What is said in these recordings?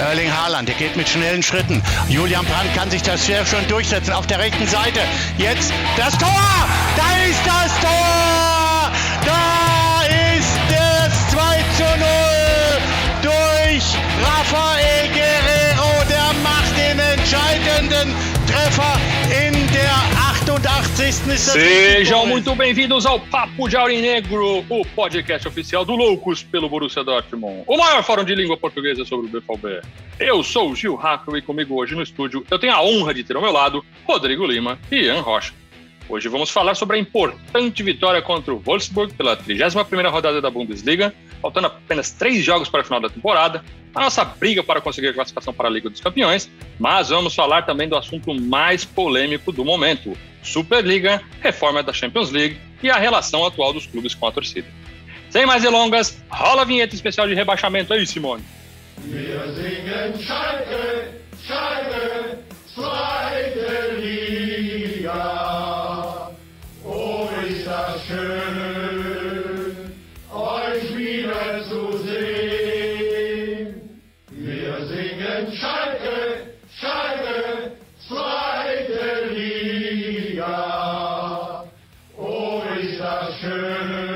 Erling Haaland, der geht mit schnellen Schritten. Julian Brandt kann sich das sehr schön durchsetzen auf der rechten Seite. Jetzt das Tor! Da ist das Tor! Da ist das 2 zu 0 durch Rafael Guerrero. Der macht den entscheidenden Treffer in der 88. Sejam muito bem-vindos ao Papo de Aurinegro, o podcast oficial do Loucos pelo Borussia Dortmund, o maior fórum de língua portuguesa sobre o BVB. Eu sou o Gil Raco e comigo hoje no estúdio eu tenho a honra de ter ao meu lado Rodrigo Lima e Ian Rocha. Hoje vamos falar sobre a importante vitória contra o Wolfsburg pela 31ª rodada da Bundesliga, faltando apenas três jogos para a final da temporada, a nossa briga para conseguir a classificação para a Liga dos Campeões, mas vamos falar também do assunto mais polêmico do momento, Superliga, reforma da Champions League e a relação atual dos clubes com a torcida. Sem mais delongas, rola a vinheta especial de rebaixamento aí, Simone. Wir singen. Oh, ist das schön, euch wieder zu sehen. Wir singen Schalke, Schalke, zweite Liga. Oh, ist das schön,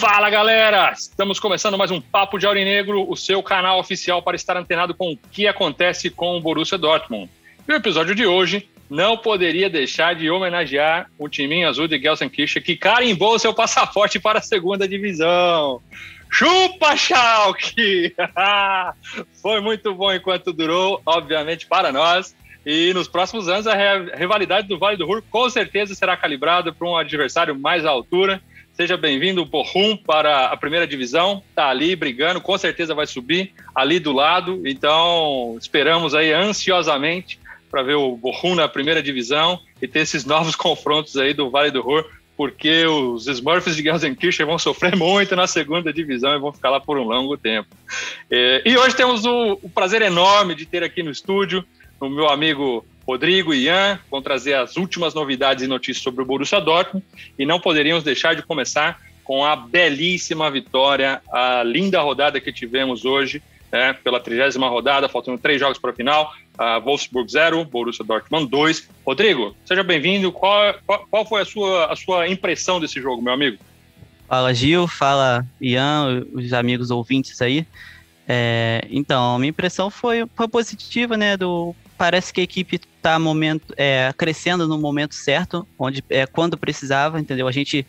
Fala galera! Estamos começando mais um Papo de Aurinegro, o seu canal oficial para estar antenado com o que acontece com o Borussia Dortmund. E o episódio de hoje não poderia deixar de homenagear o timinho azul de Gelsenkirchen que carimbou seu passaporte para a segunda divisão. Chupa, Schalke! Foi muito bom enquanto durou, obviamente, para nós. E nos próximos anos, a rivalidade do Vale do Ruhr com certeza será calibrada para um adversário mais à altura. Seja bem-vindo, Borrum, para a primeira divisão. Está ali brigando, com certeza vai subir ali do lado. Então, esperamos aí ansiosamente para ver o Borrum na primeira divisão e ter esses novos confrontos aí do Vale do Ruhr porque os Smurfs de Gelsenkirchen vão sofrer muito na segunda divisão e vão ficar lá por um longo tempo. É, e hoje temos o, o, prazer enorme de ter aqui no estúdio o meu amigo Rodrigo e Ian, vão trazer as últimas novidades e notícias sobre o Borussia Dortmund, e não poderíamos deixar de começar com a belíssima vitória, a linda rodada que tivemos hoje, né, pela trigésima rodada, faltando três jogos para a final, uh, Wolfsburg 0, Borussia Dortmund 2. Rodrigo, seja bem-vindo. Qual, qual, qual, foi a sua, a sua impressão desse jogo, meu amigo? Fala, Gil. Fala, Ian, os amigos ouvintes aí. É, então, a minha impressão foi, foi positiva, né? Do, parece que a equipe está momento, é, crescendo no momento certo, onde é quando precisava, entendeu? A gente,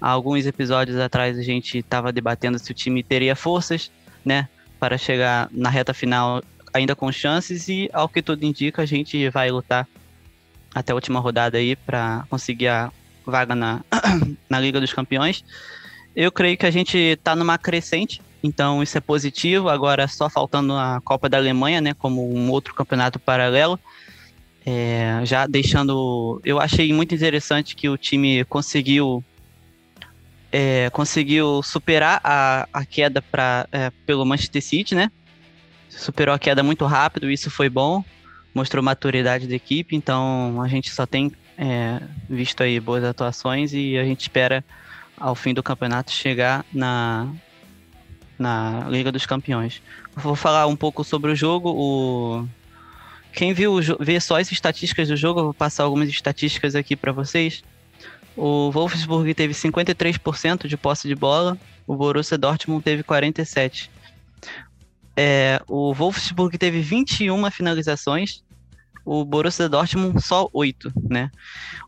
alguns episódios atrás, a gente estava debatendo se o time teria forças, né? Para chegar na reta final ainda com chances e, ao que tudo indica, a gente vai lutar até a última rodada aí para conseguir a vaga na, na Liga dos Campeões. Eu creio que a gente está numa crescente, então isso é positivo. Agora só faltando a Copa da Alemanha, né, como um outro campeonato paralelo. É, já deixando, eu achei muito interessante que o time conseguiu é, conseguiu superar a, a queda para é, pelo Manchester City, né? superou a queda muito rápido, isso foi bom, mostrou maturidade da equipe, então a gente só tem é, visto aí boas atuações e a gente espera ao fim do campeonato chegar na, na Liga dos Campeões. Vou falar um pouco sobre o jogo. O... Quem viu vê só as estatísticas do jogo, vou passar algumas estatísticas aqui para vocês. O Wolfsburg teve 53% de posse de bola, o Borussia Dortmund teve 47% é, o Wolfsburg teve 21 finalizações, o Borussia Dortmund só 8, né?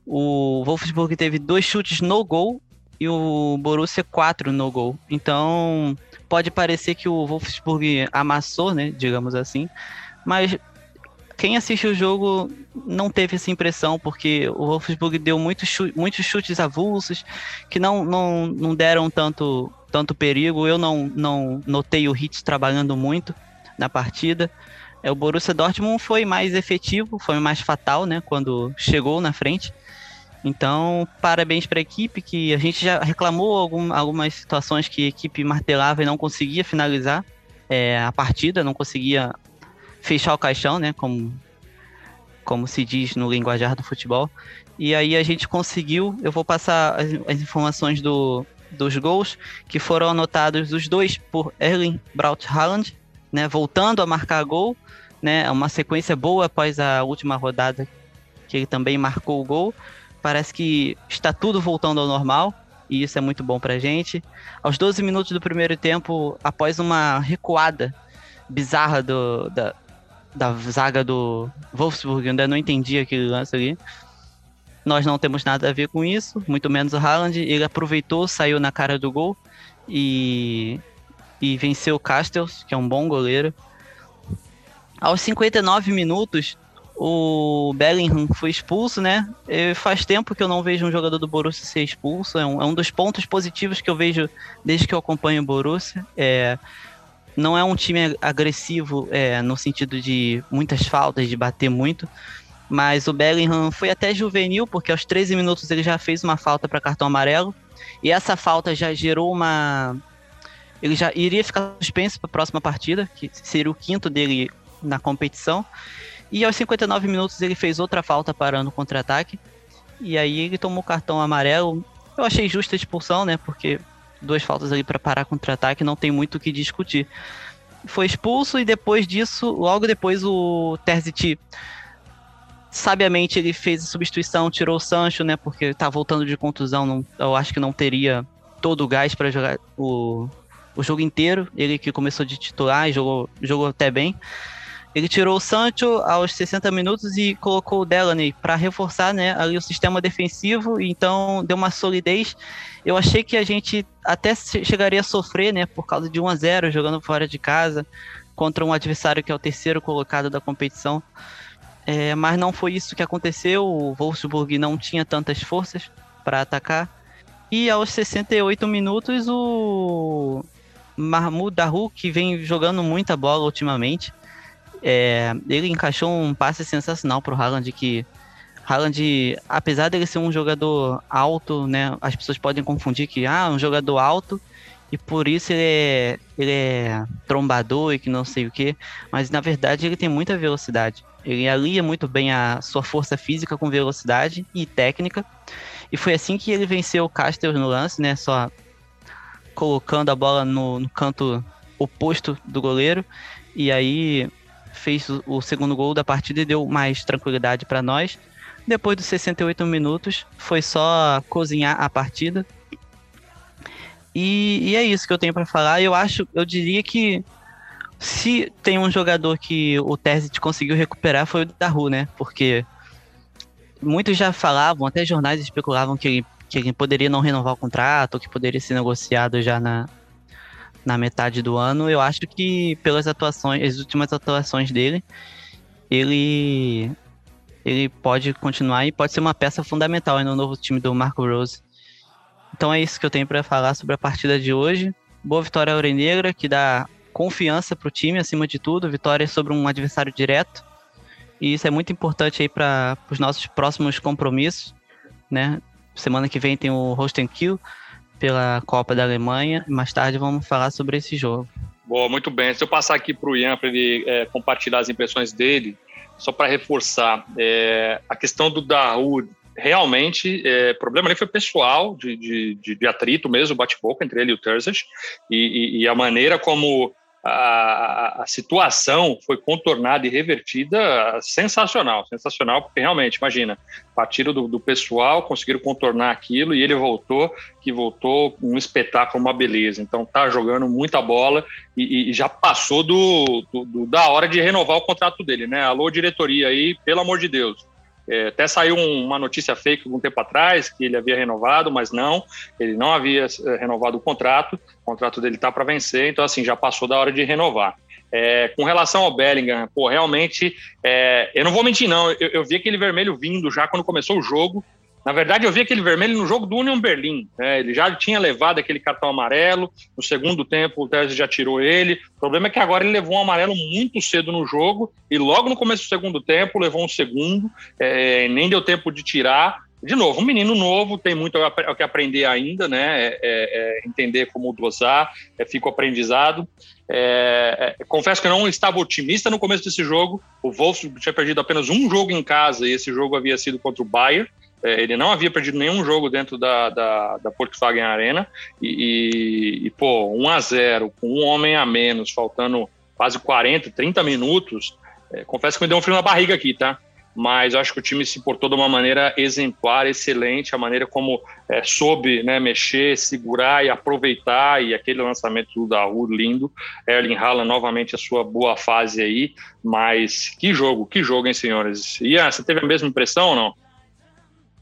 O Wolfsburg teve dois chutes no gol e o Borussia 4 no gol. Então, pode parecer que o Wolfsburg amassou, né, digamos assim, mas quem assiste o jogo não teve essa impressão, porque o Wolfsburg deu muitos, chutes, muitos chutes avulsos que não, não, não deram tanto tanto perigo. Eu não, não notei o Hitz trabalhando muito na partida. É, o Borussia Dortmund foi mais efetivo, foi mais fatal, né, quando chegou na frente. Então, parabéns para a equipe, que a gente já reclamou algum, algumas situações que a equipe martelava e não conseguia finalizar é, a partida, não conseguia fechar o caixão, né, como, como se diz no linguajar do futebol. E aí a gente conseguiu, eu vou passar as, as informações do, dos gols, que foram anotados os dois por Erling Braut Haaland, né, voltando a marcar gol, né, uma sequência boa após a última rodada que ele também marcou o gol. Parece que está tudo voltando ao normal e isso é muito bom para gente. Aos 12 minutos do primeiro tempo, após uma recuada bizarra do, da, da zaga do Wolfsburg, ainda não entendi aquele lance ali. Nós não temos nada a ver com isso, muito menos o Haaland. Ele aproveitou, saiu na cara do gol e, e venceu o Castells, que é um bom goleiro. Aos 59 minutos, o Bellingham foi expulso, né? E faz tempo que eu não vejo um jogador do Borussia ser expulso. É um, é um dos pontos positivos que eu vejo desde que eu acompanho o Borussia. É, não é um time agressivo é, no sentido de muitas faltas, de bater muito. Mas o Bellingham foi até juvenil, porque aos 13 minutos ele já fez uma falta para cartão amarelo. E essa falta já gerou uma. Ele já iria ficar suspenso para a próxima partida, que seria o quinto dele na competição. E aos 59 minutos ele fez outra falta parando o contra-ataque. E aí ele tomou cartão amarelo. Eu achei justa a expulsão, né? Porque duas faltas ali para parar contra-ataque não tem muito o que discutir. Foi expulso e depois disso, logo depois o Terzic sabiamente ele fez a substituição, tirou o Sancho, né? Porque tá voltando de contusão, não, eu acho que não teria todo o gás para jogar o, o jogo inteiro. Ele que começou de titular e jogou, jogou até bem. Ele tirou o Sancho aos 60 minutos e colocou o Delaney para reforçar né, ali o sistema defensivo, então deu uma solidez. Eu achei que a gente até chegaria a sofrer, né, por causa de 1 a 0 jogando fora de casa contra um adversário que é o terceiro colocado da competição. É, mas não foi isso que aconteceu. O Wolfsburg não tinha tantas forças para atacar. E aos 68 minutos, o Mahmoud Daru, que vem jogando muita bola ultimamente, é, ele encaixou um passe sensacional pro Haaland que Haaland, apesar dele ser um jogador alto, né, as pessoas podem confundir que ah, um jogador alto e por isso ele é, ele é trombador e que não sei o que, mas na verdade ele tem muita velocidade. Ele alia muito bem a sua força física com velocidade e técnica. E foi assim que ele venceu o Castells no lance, né? Só colocando a bola no, no canto oposto do goleiro. E aí fez o, segundo gol da partida e deu mais tranquilidade para nós. Depois dos 68 minutos, foi só cozinhar a partida. E, e é isso que eu tenho para falar. Eu acho, eu diria que se tem um jogador que o Terzic conseguiu recuperar foi o Daru, né? Porque muitos já falavam, até jornais especulavam que ele, que ele poderia não renovar o contrato, que poderia ser negociado já na, na metade do ano, eu acho que pelas atuações, as últimas atuações dele, ele ele pode continuar e pode ser uma peça fundamental no novo time do Marco Rose. Então é isso que eu tenho para falar sobre a partida de hoje. Boa vitória Aurenegra, que dá confiança para o time acima de tudo, vitória sobre um adversário direto. E isso é muito importante aí para os nossos próximos compromissos, né? Semana que vem tem o Host Kill pela Copa da Alemanha. Mais tarde vamos falar sobre esse jogo. Boa, muito bem. Se eu passar aqui para o Ian para ele é, compartilhar as impressões dele, só para reforçar, é, a questão do Daru realmente, é, o problema ali foi pessoal, de, de, de atrito mesmo, bate-boca entre ele e o Terzic, e, e, e, a maneira como a, situação foi contornada e revertida sensacional, sensacional, porque realmente, imagina, partiram do, do, pessoal, conseguiram contornar aquilo e ele voltou, que voltou um espetáculo, uma beleza. Então tá jogando muita bola e, e já passou do, do, do, da hora de renovar o contrato dele, né? Alô, diretoria aí, pelo amor de Deus é, até saiu uma notícia fake algum tempo atrás que ele havia renovado, mas não, ele não havia é, renovado o contrato, o contrato dele está para vencer, então assim, já passou da hora de renovar. É, com relação ao Bellingham, pô, realmente, é, eu não vou mentir não, eu, eu vi aquele vermelho vindo já quando começou o jogo, na verdade, eu vi aquele vermelho no jogo do Union Berlim. Né? Ele já tinha levado aquele cartão amarelo. No segundo tempo, o Tese já tirou ele. O problema é que agora ele levou um amarelo muito cedo no jogo e logo no começo do segundo tempo levou um segundo. É, nem deu tempo de tirar. De novo, um menino novo, tem muito o que aprender ainda, né? É, é, é entender como dosar, é, fica o aprendizado. É, é, confesso que eu não estava otimista no começo desse jogo. O Wolfsburg tinha perdido apenas um jogo em casa e esse jogo havia sido contra o Bayern. É, ele não havia perdido nenhum jogo dentro da, da, da Volkswagen Arena. E, e, e, pô, 1 a 0 com um homem a menos, faltando quase 40, 30 minutos. É, confesso que me deu um frio na barriga aqui, tá? mas acho que o time se portou de uma maneira exemplar, excelente, a maneira como é, soube né, mexer, segurar e aproveitar, e aquele lançamento do Daru lindo, Erling Haaland novamente a sua boa fase aí, mas que jogo, que jogo, hein, senhores? Ian, você teve a mesma impressão ou não?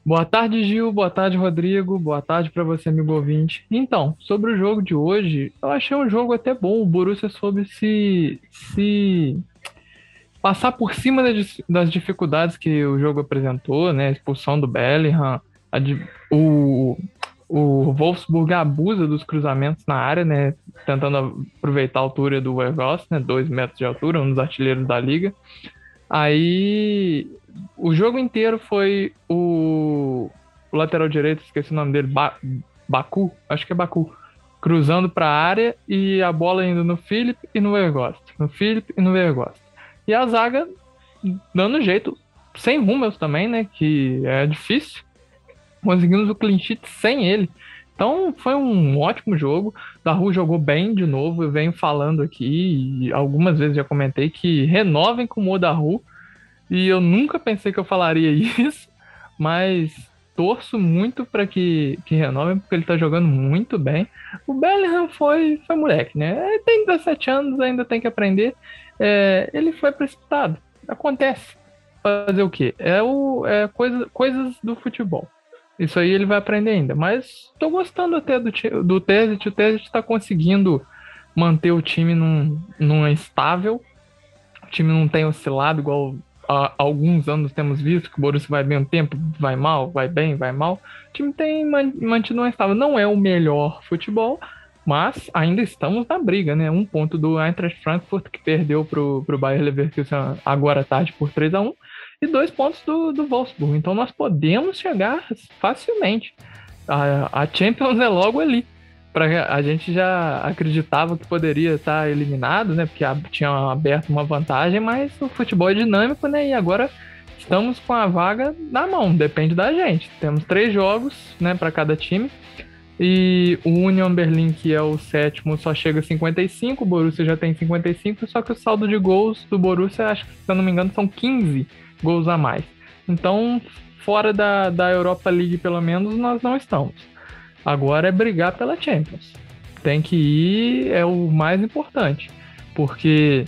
Boa tarde, Gil. Boa tarde, Rodrigo. Boa tarde para você, amigo ouvinte. Então, sobre o jogo de hoje, eu achei um jogo até bom. O Borussia soube se, se passar por cima das dificuldades que o jogo apresentou, né? A expulsão do Bellingham, a, o, o Wolfsburg abusa dos cruzamentos na área, né? Tentando aproveitar a altura do Weghorst, né? Dois metros de altura, um dos artilheiros da liga. Aí o jogo inteiro foi o, o lateral direito, esqueci o nome dele, ba, Baku, acho que é Baku, cruzando para a área e a bola indo no Philip e no Weghorst, no Philip e no Weghorst. E a zaga dando jeito, sem Hummels também, né? Que é difícil. Conseguimos o clean sheet sem ele. Então foi um ótimo jogo. Daru jogou bem de novo. Eu venho falando aqui, algumas vezes já comentei que renovem com o Daru. E eu nunca pensei que eu falaria isso, mas torço muito para que, que renovem, porque ele tá jogando muito bem. O Bellingham foi, foi moleque, né? Ele tem 17 anos, ainda tem que aprender é, ele foi precipitado. Acontece. Fazer o quê? É, o, é coisa, coisas do futebol. Isso aí ele vai aprender ainda. Mas estou gostando até do, do Tesit. O Tesit está conseguindo manter o time num, num estável. O time não tem oscilado igual há alguns anos temos visto que o Borussia vai bem um tempo, vai mal, vai bem, vai mal. O time tem mantido um estável. Não é o melhor futebol, mas ainda estamos na briga, né? Um ponto do Eintracht Frankfurt, que perdeu para o Bayer Leverkusen agora à tarde por 3 a 1 e dois pontos do, do Wolfsburg. Então nós podemos chegar facilmente. A, a Champions é logo ali. Pra, a gente já acreditava que poderia estar eliminado, né? Porque tinha aberto uma vantagem, mas o futebol é dinâmico, né? E agora estamos com a vaga na mão, depende da gente. Temos três jogos, né, para cada time. E o Union Berlin, que é o sétimo, só chega a 55, o Borussia já tem 55, só que o saldo de gols do Borussia, acho que se eu não me engano, são 15 gols a mais. Então, fora da, da Europa League, pelo menos, nós não estamos. Agora é brigar pela Champions. Tem que ir, é o mais importante. Porque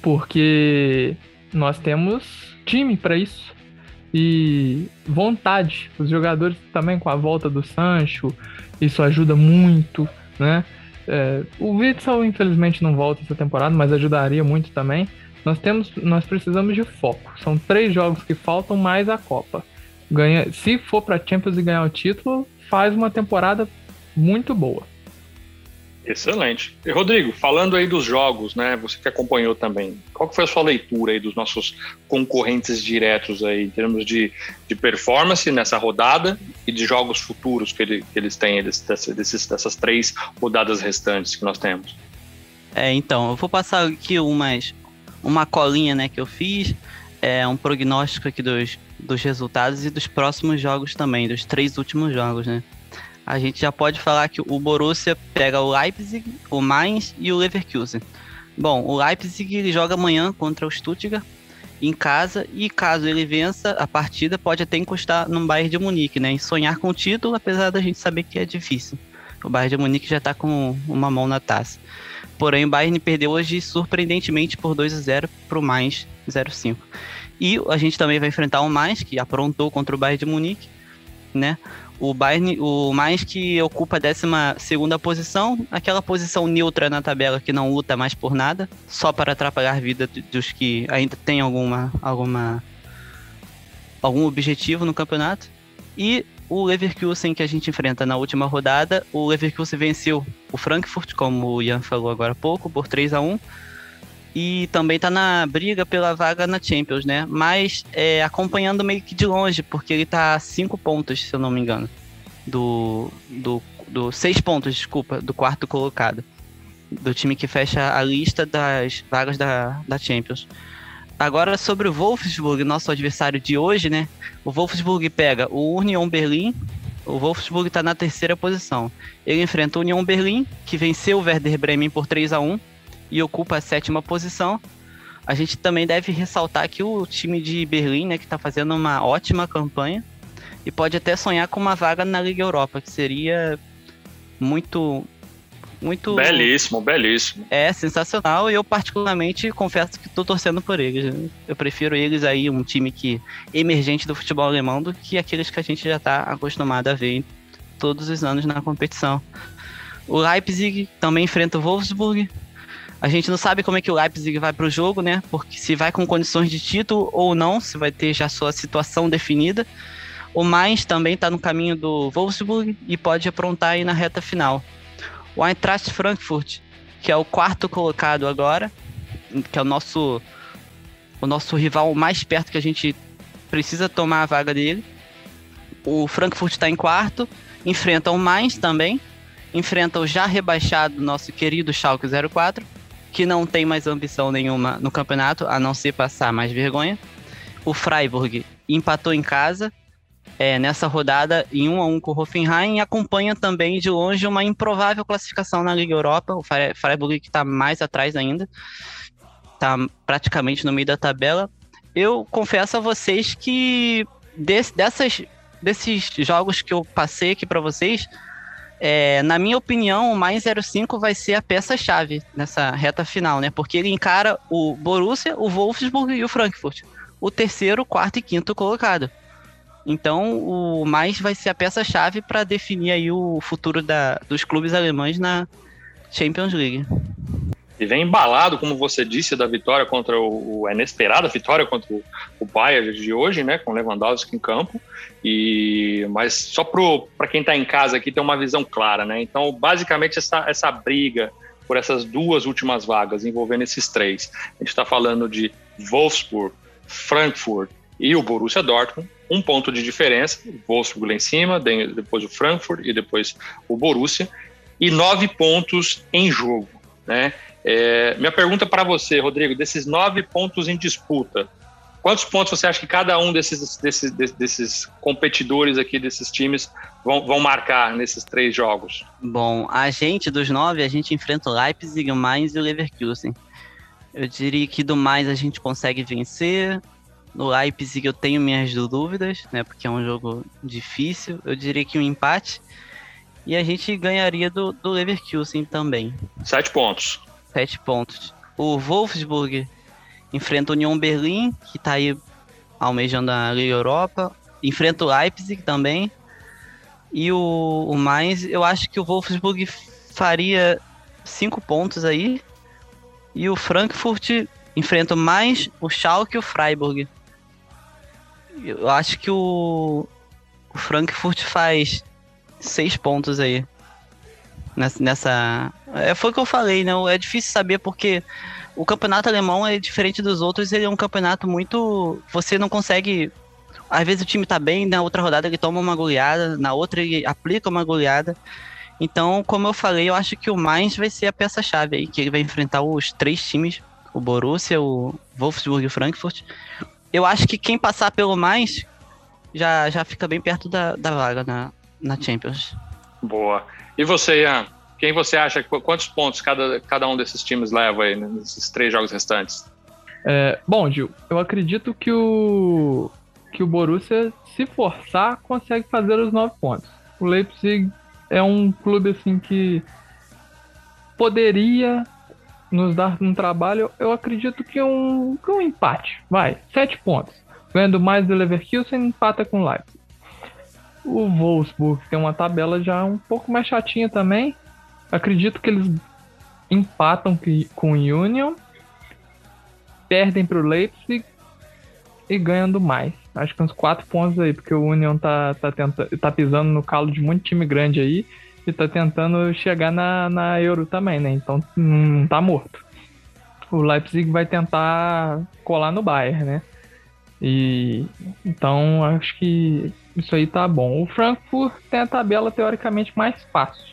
porque nós temos time para isso e vontade. Os jogadores também com a volta do Sancho, isso ajuda muito, né? É, o Witzel infelizmente não volta essa temporada, mas ajudaria muito também. Nós temos, nós precisamos de foco. São três jogos que faltam mais a Copa. Ganha, se for para Champions e ganhar o título, faz uma temporada muito boa. Excelente. E Rodrigo, falando aí dos jogos, né? Você que acompanhou também, qual que foi a sua leitura aí dos nossos concorrentes diretos aí, em termos de, de performance nessa rodada e de jogos futuros que, ele, que eles têm, eles, desses, dessas três rodadas restantes que nós temos? É, então, eu vou passar aqui umas, uma colinha né, que eu fiz, é um prognóstico aqui dos, dos resultados e dos próximos jogos também, dos três últimos jogos, né? a gente já pode falar que o Borussia pega o Leipzig, o Mainz e o Leverkusen. Bom, o Leipzig ele joga amanhã contra o Stuttgart em casa e caso ele vença a partida pode até encostar no Bayern de Munique, né? E sonhar com o título, apesar da gente saber que é difícil. O Bayern de Munique já está com uma mão na taça. Porém, o Bayern perdeu hoje surpreendentemente por 2 a 0 para o Mainz 0-5. E a gente também vai enfrentar o Mainz, que aprontou contra o Bayern de Munique, né? O Bayern, o mais que ocupa a 12 posição, aquela posição neutra na tabela que não luta mais por nada, só para atrapalhar a vida dos que ainda têm alguma, alguma algum objetivo no campeonato. E o Leverkusen que a gente enfrenta na última rodada, o Leverkusen venceu o Frankfurt, como o Ian falou agora há pouco, por 3 a 1 e também tá na briga pela vaga na Champions, né? Mas é, acompanhando meio que de longe, porque ele tá a cinco pontos, se eu não me engano, do, do, do seis pontos, desculpa, do quarto colocado, do time que fecha a lista das vagas da, da Champions. Agora sobre o Wolfsburg, nosso adversário de hoje, né? O Wolfsburg pega o Union Berlim. O Wolfsburg está na terceira posição. Ele enfrenta o Union Berlim, que venceu o Werder Bremen por 3 a 1 e ocupa a sétima posição. A gente também deve ressaltar que o time de Berlim, né, que está fazendo uma ótima campanha e pode até sonhar com uma vaga na Liga Europa, que seria muito muito belíssimo, belíssimo. É sensacional e eu particularmente confesso que estou torcendo por eles. Eu prefiro eles aí um time que emergente do futebol alemão do que aqueles que a gente já está acostumado a ver todos os anos na competição. O Leipzig também enfrenta o Wolfsburg. A gente não sabe como é que o Leipzig vai para o jogo, né? Porque se vai com condições de título ou não, se vai ter já sua situação definida. O Mainz também está no caminho do Wolfsburg e pode aprontar aí na reta final. O Eintracht Frankfurt, que é o quarto colocado agora, que é o nosso o nosso rival mais perto que a gente precisa tomar a vaga dele. O Frankfurt está em quarto, enfrenta o Mainz também, enfrenta o já rebaixado nosso querido Schalke 04, que não tem mais ambição nenhuma no campeonato, a não ser passar mais vergonha. O Freiburg empatou em casa é, nessa rodada em 1 a 1 com o Hoffenheim e acompanha também de longe uma improvável classificação na Liga Europa, o Freiburg que está mais atrás ainda, está praticamente no meio da tabela. Eu confesso a vocês que desse, dessas, desses jogos que eu passei aqui para vocês, é, na minha opinião, o mais 05 vai ser a peça-chave nessa reta final, né? Porque ele encara o Borussia, o Wolfsburg e o Frankfurt. O terceiro, quarto e quinto colocado. Então, o mais vai ser a peça-chave para definir aí o futuro da, dos clubes alemães na Champions League. E vem embalado, como você disse, da vitória contra o, a inesperada vitória contra o, o Bayern de hoje, né, com Lewandowski em campo. E mas só para quem está em casa aqui ter uma visão clara, né? Então, basicamente essa, essa briga por essas duas últimas vagas envolvendo esses três, a gente está falando de Wolfsburg, Frankfurt e o Borussia Dortmund um ponto de diferença, o Wolfsburg lá em cima, depois o Frankfurt e depois o Borussia, e nove pontos em jogo. Né? É, minha pergunta para você, Rodrigo, desses nove pontos em disputa, quantos pontos você acha que cada um desses, desses, desses competidores aqui, desses times, vão, vão marcar nesses três jogos? Bom, a gente, dos nove, a gente enfrenta o Leipzig, o Mainz e o Leverkusen. Eu diria que do mais a gente consegue vencer, no Leipzig eu tenho minhas dúvidas, né? Porque é um jogo difícil. Eu diria que um empate. E a gente ganharia do, do Leverkusen também. Sete pontos. Sete pontos. O Wolfsburg enfrenta o Union Berlim, que está aí almejando a Liga Europa. Enfrenta o Leipzig também. E o, o mais, eu acho que o Wolfsburg faria cinco pontos aí. E o Frankfurt enfrenta mais o Schalke e o Freiburg. Eu acho que o, o Frankfurt faz seis pontos aí. Nessa, nessa. É, foi o que eu falei, né? É difícil saber porque o campeonato alemão é diferente dos outros, ele é um campeonato muito. Você não consegue. Às vezes o time tá bem, na outra rodada ele toma uma goleada, na outra ele aplica uma goleada. Então, como eu falei, eu acho que o Mainz vai ser a peça-chave aí, que ele vai enfrentar os três times: o Borussia, o Wolfsburg e o Frankfurt eu acho que quem passar pelo mais já, já fica bem perto da, da vaga na, na Champions. Boa. E você, Ian? Quem você acha, quantos pontos cada, cada um desses times leva aí nesses três jogos restantes? É, bom, Gil, eu acredito que o, que o Borussia, se forçar, consegue fazer os nove pontos. O Leipzig é um clube assim que poderia nos dar um trabalho, eu acredito que um, que um empate. Vai, sete pontos. Ganhando mais do Leverkusen, empata com o Leipzig. O Wolfsburg tem uma tabela já um pouco mais chatinha também. Acredito que eles empatam com o Union, perdem para o Leipzig e ganhando mais. Acho que uns quatro pontos aí, porque o Union tá, tá, tenta, tá pisando no calo de muito time grande aí e tá tentando chegar na, na Euro também, né? Então não tá morto. O Leipzig vai tentar colar no Bayern, né? E então acho que isso aí tá bom. O Frankfurt tem a tabela teoricamente mais fácil.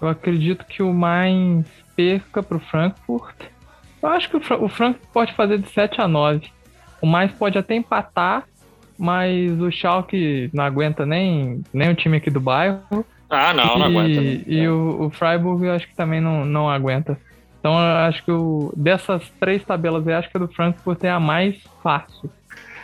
Eu acredito que o Mainz perca pro Frankfurt Eu acho que o, Frank pode fazer de 7 a 9. O mais pode até empatar, mas o Schalke não aguenta nem, nem o time aqui do bairro. Ah, não, e, não aguenta. Né? E é. o, o Freiburg eu acho que também não, não aguenta. Então eu acho que o, dessas três tabelas eu acho que a do Frankfurt é a mais fácil.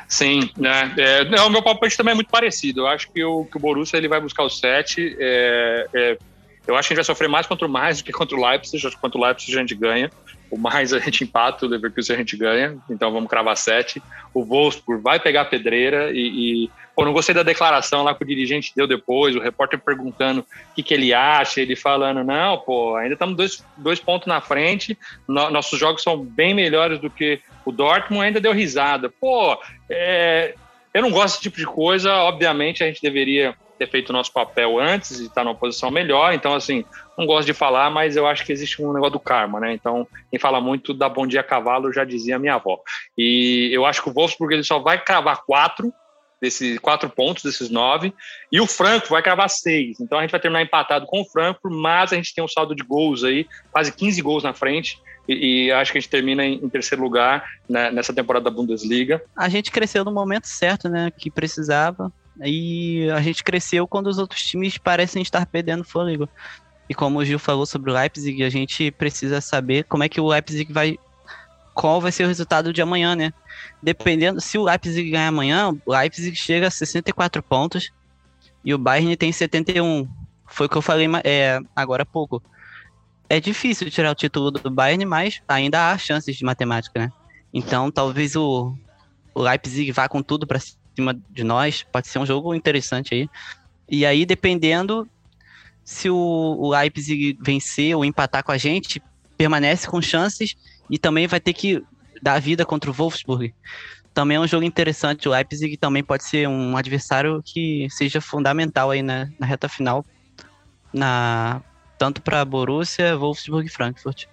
Sim, né? É, não, o meu palpite também é muito parecido. Eu acho que o, que o Borussia ele vai buscar o 7. É, é, eu acho que a gente vai sofrer mais contra o mais do que contra o Leipzig. Acho que contra o Leipzig a gente ganha. O mais a gente empata, o Leverkusen a gente ganha. Então vamos cravar 7. O Wolfsburg vai pegar a pedreira e, e Pô, não gostei da declaração lá que o dirigente deu depois, o repórter perguntando o que, que ele acha, ele falando, não, pô, ainda estamos dois, dois pontos na frente, no, nossos jogos são bem melhores do que o Dortmund, ainda deu risada. Pô, é, eu não gosto desse tipo de coisa, obviamente a gente deveria ter feito o nosso papel antes e estar tá numa posição melhor, então assim, não gosto de falar, mas eu acho que existe um negócio do karma, né? Então, quem fala muito da bom dia cavalo já dizia minha avó. E eu acho que o Wolfsburg ele só vai cravar quatro, desses quatro pontos, desses nove, e o Franco vai cravar seis. Então a gente vai terminar empatado com o Franco, mas a gente tem um saldo de gols aí, quase 15 gols na frente. E, e acho que a gente termina em, em terceiro lugar né, nessa temporada da Bundesliga. A gente cresceu no momento certo, né? Que precisava. E a gente cresceu quando os outros times parecem estar perdendo fôlego. E como o Gil falou sobre o Leipzig, a gente precisa saber como é que o Leipzig vai. Qual vai ser o resultado de amanhã, né? dependendo, se o Leipzig ganhar amanhã, o Leipzig chega a 64 pontos e o Bayern tem 71. Foi o que eu falei é, agora há pouco. É difícil tirar o título do Bayern, mas ainda há chances de matemática, né? Então, talvez o, o Leipzig vá com tudo para cima de nós. Pode ser um jogo interessante aí. E aí, dependendo se o, o Leipzig vencer ou empatar com a gente, permanece com chances e também vai ter que da vida contra o Wolfsburg. Também é um jogo interessante. O Leipzig também pode ser um adversário que seja fundamental aí na, na reta final, na, tanto para Borussia, Wolfsburg e Frankfurt.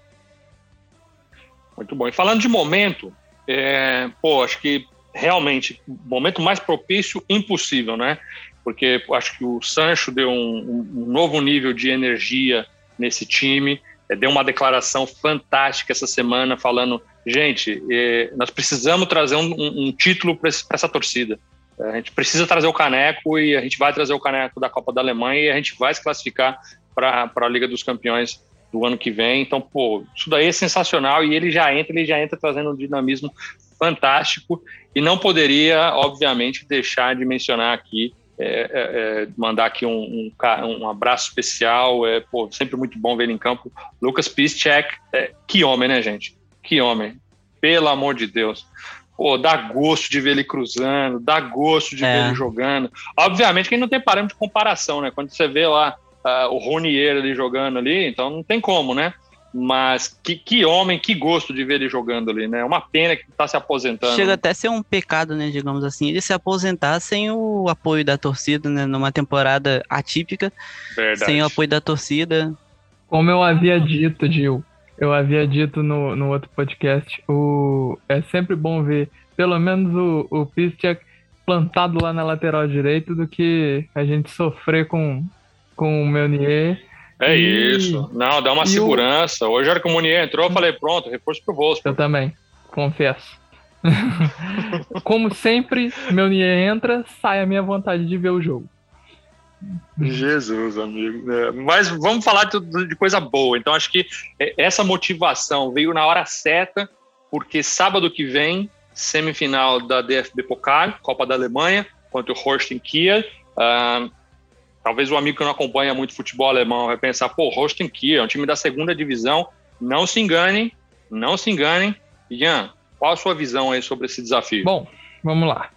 Muito bom. E falando de momento, é, pô, acho que realmente momento mais propício impossível, né? Porque acho que o Sancho deu um, um novo nível de energia nesse time. É, deu uma declaração fantástica essa semana falando gente, é, nós precisamos trazer um, um título para essa torcida. A gente precisa trazer o caneco e a gente vai trazer o caneco da Copa da Alemanha e a gente vai se classificar para a Liga dos Campeões do ano que vem. Então, pô, isso daí é sensacional e ele já entra, ele já entra trazendo um dinamismo fantástico e não poderia, obviamente, deixar de mencionar aqui, é, é, é mandar aqui um, um, um, abraço especial, é pô, sempre muito bom ver ele em campo, Lucas Piszczek, é, que homem, né, gente? Que homem. Pelo amor de Deus. Pô, dá gosto de ver ele cruzando, dá gosto de é. ver ele jogando. Obviamente que não tem parâmetro de comparação, né? Quando você vê lá uh, o Ronier ali jogando ali, então não tem como, né? Mas que, que homem, que gosto de ver ele jogando ali, né? É uma pena que tá se aposentando. Chega até a ser um pecado, né? Digamos assim, ele se aposentar sem o apoio da torcida, né? Numa temporada atípica. Verdade. Sem o apoio da torcida. Como eu havia dito, Gil, eu havia dito no, no outro podcast, o, é sempre bom ver pelo menos o, o plantado lá na lateral direita do que a gente sofrer com, com o Meunier. É e... isso. Não, dá uma e segurança. O... Hoje, a hora que o Meunier entrou, eu falei, pronto, reforço pro Wolfsburg. Eu também, confesso. Como sempre, Meunier entra, sai a minha vontade de ver o jogo. Jesus, amigo. É, mas vamos falar de, de, coisa boa. Então, acho que essa motivação veio na hora certa, porque sábado que vem, semifinal da DFB Pokal, Copa da Alemanha, contra o Holstein Kiel. Uh, talvez o amigo que não acompanha muito futebol alemão vai pensar, pô, Holstein Kiel é um time da segunda divisão. Não se enganem, não se enganem. Ian, qual a sua visão aí sobre esse desafio? Bom, vamos lá.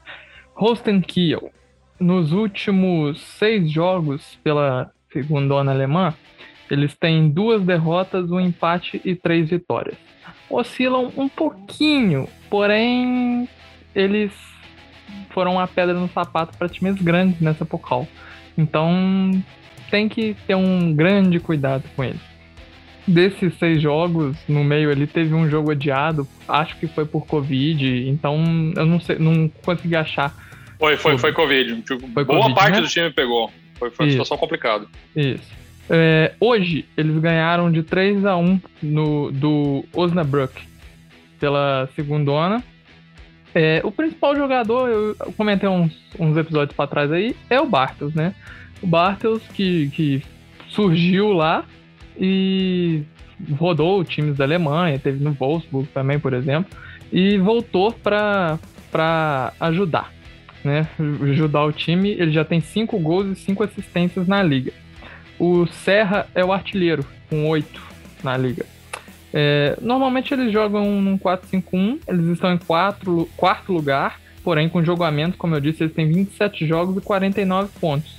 Holstein Kiel nos últimos seis jogos pela segunda alemã, eles têm duas derrotas, um empate e três vitórias. Oscilam um pouquinho, porém eles foram a pedra no sapato para times grandes nessa Pokal. Então tem que ter um grande cuidado com eles. Desses seis jogos, no meio ele teve um jogo adiado, acho que foi por Covid, então eu não sei, não consegui achar foi, foi, foi Covid. Tipo, foi Boa COVID, parte né? do time pegou. Foi, foi uma situação complicada. Isso. É, hoje, eles ganharam de 3 a 1 no, do Osnabrück. pela segundona. É, o principal jogador, eu comentei uns, uns episódios para trás aí, é o Bartels, né? O Bartels que, que surgiu lá e rodou times da Alemanha, teve no Wolfsburg também, por exemplo, e voltou para ajudar, né? Ajudar o time. Ele já tem cinco gols e cinco assistências na liga. O Serra é o artilheiro, com oito na liga. É, normalmente eles jogam num 4-5-1, eles estão em quatro, quarto lugar, porém com jogamento, como eu disse, eles têm 27 jogos e 49 pontos.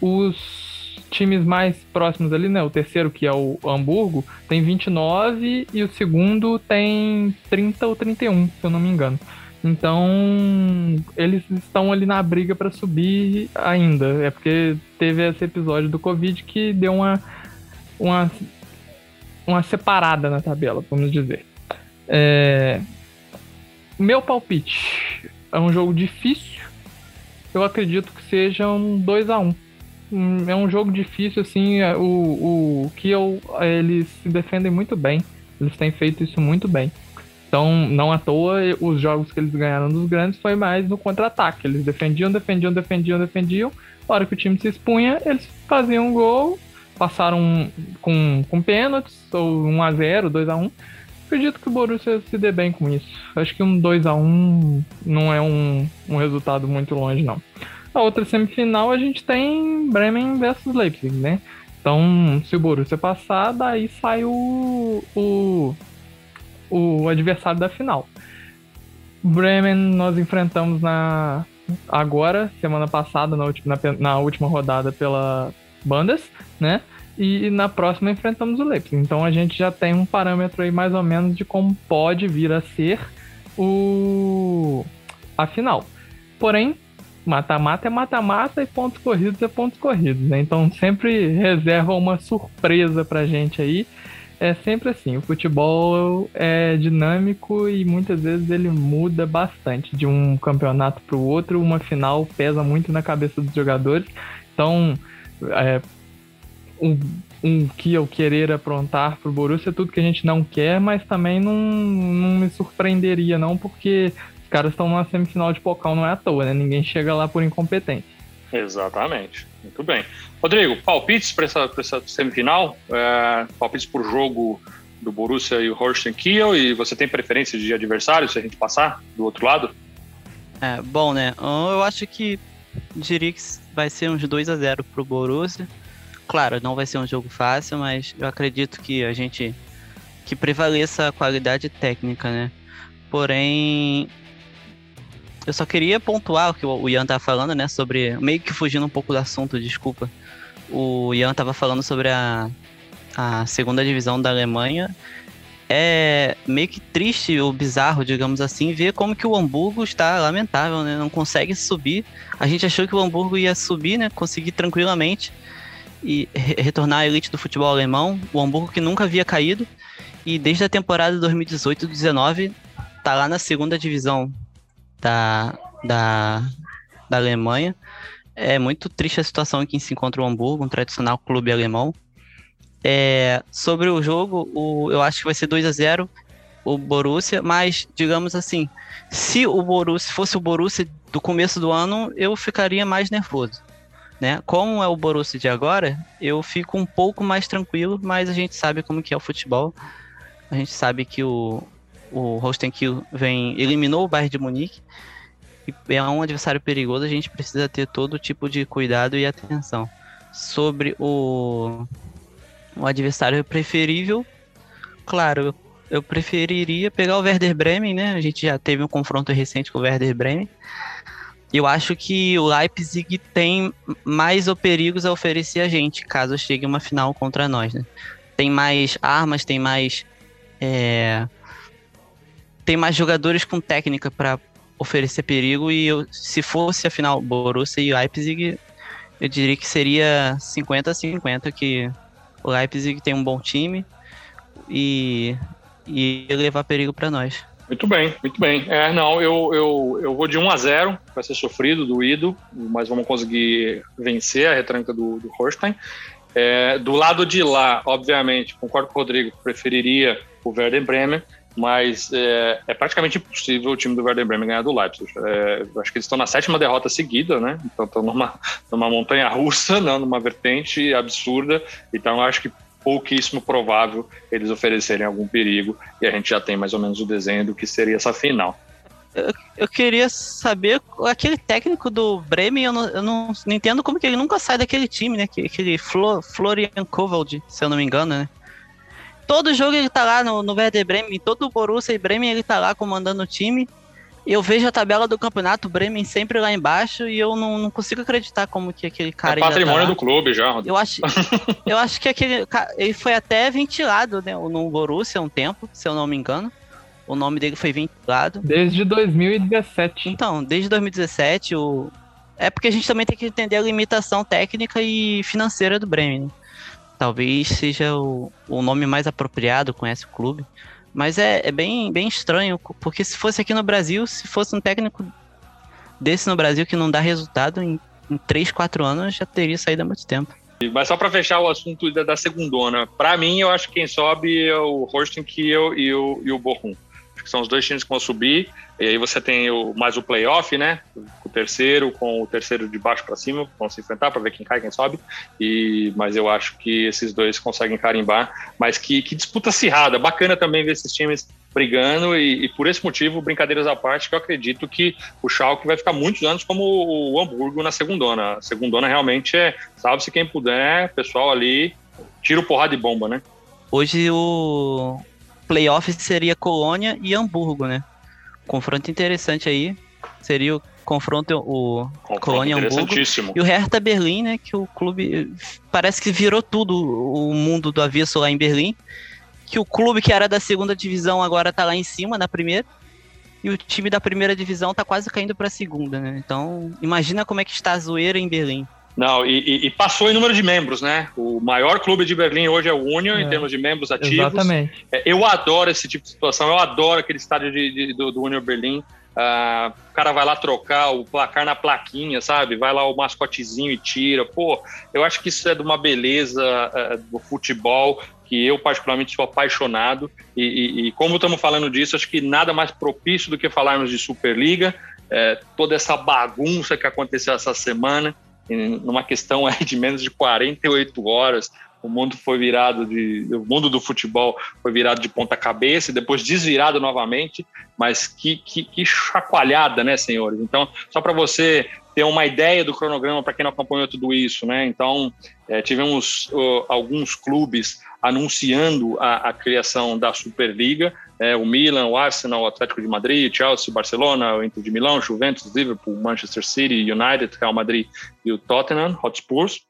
Os times mais próximos ali, né? O terceiro, que é o Hamburgo, tem 29 e o segundo tem 30 ou 31, se eu não me engano. Então, eles estão ali na briga para subir ainda. É porque teve esse episódio do Covid que deu uma, uma, uma separada na tabela, vamos dizer. É... Meu palpite é um jogo difícil. Eu acredito que seja um 2 a 1 é um jogo difícil, assim, é, o, o Kiel, eles se defendem muito bem, eles têm feito isso muito bem. Então, não à toa, os jogos que eles ganharam dos grandes foi mais no contra-ataque. Eles defendiam, defendiam, defendiam, defendiam. Na hora que o time se expunha, eles faziam um gol, passaram com, com pênaltis, ou 1x0, 2x1. Acredito que o Borussia se dê bem com isso. Acho que um 2x1 não é um, um resultado muito longe, não. A outra semifinal a gente tem Bremen versus Leipzig, né? Então, se o Borussia passar, daí sai o, o, o adversário da final. Bremen nós enfrentamos na agora, semana passada, na última, na, na última rodada pela Bandas, né? E na próxima enfrentamos o Leipzig. Então a gente já tem um parâmetro aí mais ou menos de como pode vir a ser o a final. Porém, Mata-mata é mata-mata e pontos corridos é pontos corridos, né? Então sempre reserva uma surpresa pra gente aí. É sempre assim, o futebol é dinâmico e muitas vezes ele muda bastante de um campeonato para o outro. Uma final pesa muito na cabeça dos jogadores. Então, é, um, um que eu querer aprontar pro Borussia é tudo que a gente não quer, mas também não, não me surpreenderia não, porque caras estão numa semifinal de Pocal, não é à toa, né? Ninguém chega lá por incompetência. Exatamente. Muito bem. Rodrigo, palpites para essa, essa, semifinal? É, palpites por jogo do Borussia e o Holstein Kiel? E você tem preferência de adversário se a gente passar do outro lado? É, bom, né? Eu acho que diria que vai ser uns 2 a 0 pro Borussia. Claro, não vai ser um jogo fácil, mas eu acredito que a gente que prevaleça a qualidade técnica, né? Porém, eu só queria pontuar o que o Ian tava falando, né? Sobre. Meio que fugindo um pouco do assunto, desculpa. O Ian tava falando sobre a, a segunda divisão da Alemanha. É meio que triste ou bizarro, digamos assim, ver como que o Hamburgo está lamentável, né? Não consegue subir. A gente achou que o Hamburgo ia subir, né? Conseguir tranquilamente e re retornar à elite do futebol alemão. O Hamburgo que nunca havia caído. E desde a temporada 2018-19 tá lá na segunda divisão da, da, da Alemanha. É muito triste a situação em que se encontra o Hamburgo, um tradicional clube alemão. É, sobre o jogo, o, eu acho que vai ser 2 a 0 o Borussia, mas digamos assim, se o Borussia fosse o Borussia do começo do ano, eu ficaria mais nervoso. Né? Como é o Borussia de agora, eu fico um pouco mais tranquilo, mas a gente sabe como que é o futebol. A gente sabe que o, o Holstein Kiel vem eliminou o Bayern de Munique é um adversário perigoso, a gente precisa ter todo tipo de cuidado e atenção. Sobre o, o adversário preferível, claro, eu preferiria pegar o Werder Bremen, né? A gente já teve um confronto recente com o Werder Bremen. Eu acho que o Leipzig tem mais perigos a oferecer a gente, caso chegue uma final contra nós, né? Tem mais armas, tem mais é, tem mais jogadores com técnica para oferecer perigo e eu, se fosse a final Borussia e Leipzig, eu diria que seria 50 a 50 que o Leipzig tem um bom time e e levar perigo para nós. Muito bem, muito bem. É, não, eu, eu, eu vou de 1 a 0 vai ser sofrido, doído, mas vamos conseguir vencer a retranca do, do Holstein. É, do lado de lá, obviamente, concordo com o Rodrigo, preferiria o Werder Bremen, mas é, é, praticamente impossível o time do Werder Bremen ganhar do Leipzig. É, acho que eles estão na sétima derrota seguida, né? Então estão numa, numa montanha russa, não, numa vertente absurda. Então acho que pouquíssimo provável eles oferecerem algum perigo e a gente já tem mais ou menos o desenho do que seria essa final. Eu, eu queria saber, aquele técnico do Bremen, eu, não, eu não, não, entendo como que ele nunca sai daquele time, né? Aquele Flo, Florian Kovaldi, se eu não me engano, né? Todo jogo ele tá lá no, no Werder Bremen, todo Borussia e Bremen ele tá lá comandando o time. Eu vejo a tabela do campeonato, o Bremen sempre lá embaixo, e eu não, não consigo acreditar como que aquele cara. É patrimônio tá do clube já. Eu acho, eu acho que aquele. Ele foi até ventilado né, no Borussia um tempo, se eu não me engano. O nome dele foi ventilado. Desde 2017. Então, desde 2017, o... é porque a gente também tem que entender a limitação técnica e financeira do Bremen. Né? Talvez seja o, o nome mais apropriado com esse clube. Mas é, é bem, bem estranho, porque se fosse aqui no Brasil, se fosse um técnico desse no Brasil que não dá resultado em, em 3, 4 anos, já teria saído há muito tempo. Mas só para fechar o assunto da, da segundona, para mim eu acho que quem sobe é o Holstein Kiel e o, e o Bochum. São os dois times que vão subir. E aí você tem o, mais o playoff, né? O terceiro com o terceiro de baixo para cima, vão se enfrentar para ver quem cai, quem sobe. E, mas eu acho que esses dois conseguem carimbar. Mas que, que disputa acirrada. Bacana também ver esses times brigando. E, e, por esse motivo, brincadeiras à parte, que eu acredito que o Schalke vai ficar muitos anos como o Hamburgo na segundona. A segundona realmente é, sabe-se quem puder, pessoal ali, tira o porrada de bomba, né? Hoje o playoff seria Colônia e Hamburgo, né? confronto interessante aí seria o confronto o confronto Colônia Hamburgo e o Hertha Berlim, né, que o clube parece que virou tudo o mundo do avesso lá em Berlim, que o clube que era da segunda divisão agora tá lá em cima na primeira. E o time da primeira divisão tá quase caindo para a segunda, né? Então, imagina como é que está a zoeira em Berlim. Não, e, e, passou em número de membros, né? O maior clube de Berlim hoje é o Union, é, em termos de membros ativos. Exatamente. É, eu adoro esse tipo de situação, eu adoro aquele estádio de, de, do, do Union Berlim. Uh, o cara vai lá trocar o placar na plaquinha, sabe? Vai lá o mascotezinho e tira. Pô, eu acho que isso é de uma beleza uh, do futebol que eu particularmente sou apaixonado. E, e, e como estamos falando disso, acho que nada mais propício do que falarmos de Superliga, é, toda essa bagunça que aconteceu essa semana numa questão de menos de 48 horas, o mundo foi virado de. O mundo do futebol foi virado de ponta cabeça e depois desvirado novamente. Mas que, que, que chacoalhada, né, senhores? Então, só para você ter uma ideia do cronograma para quem não acompanhou tudo isso, né? Então, é, tivemos uh, alguns clubes anunciando a, a criação da Superliga é, o Milan, o Arsenal, o Atlético de Madrid, Chelsea, Barcelona, o Inter de Milão, Juventus, Liverpool, Manchester City, United, Real Madrid e o Tottenham Hotspurs,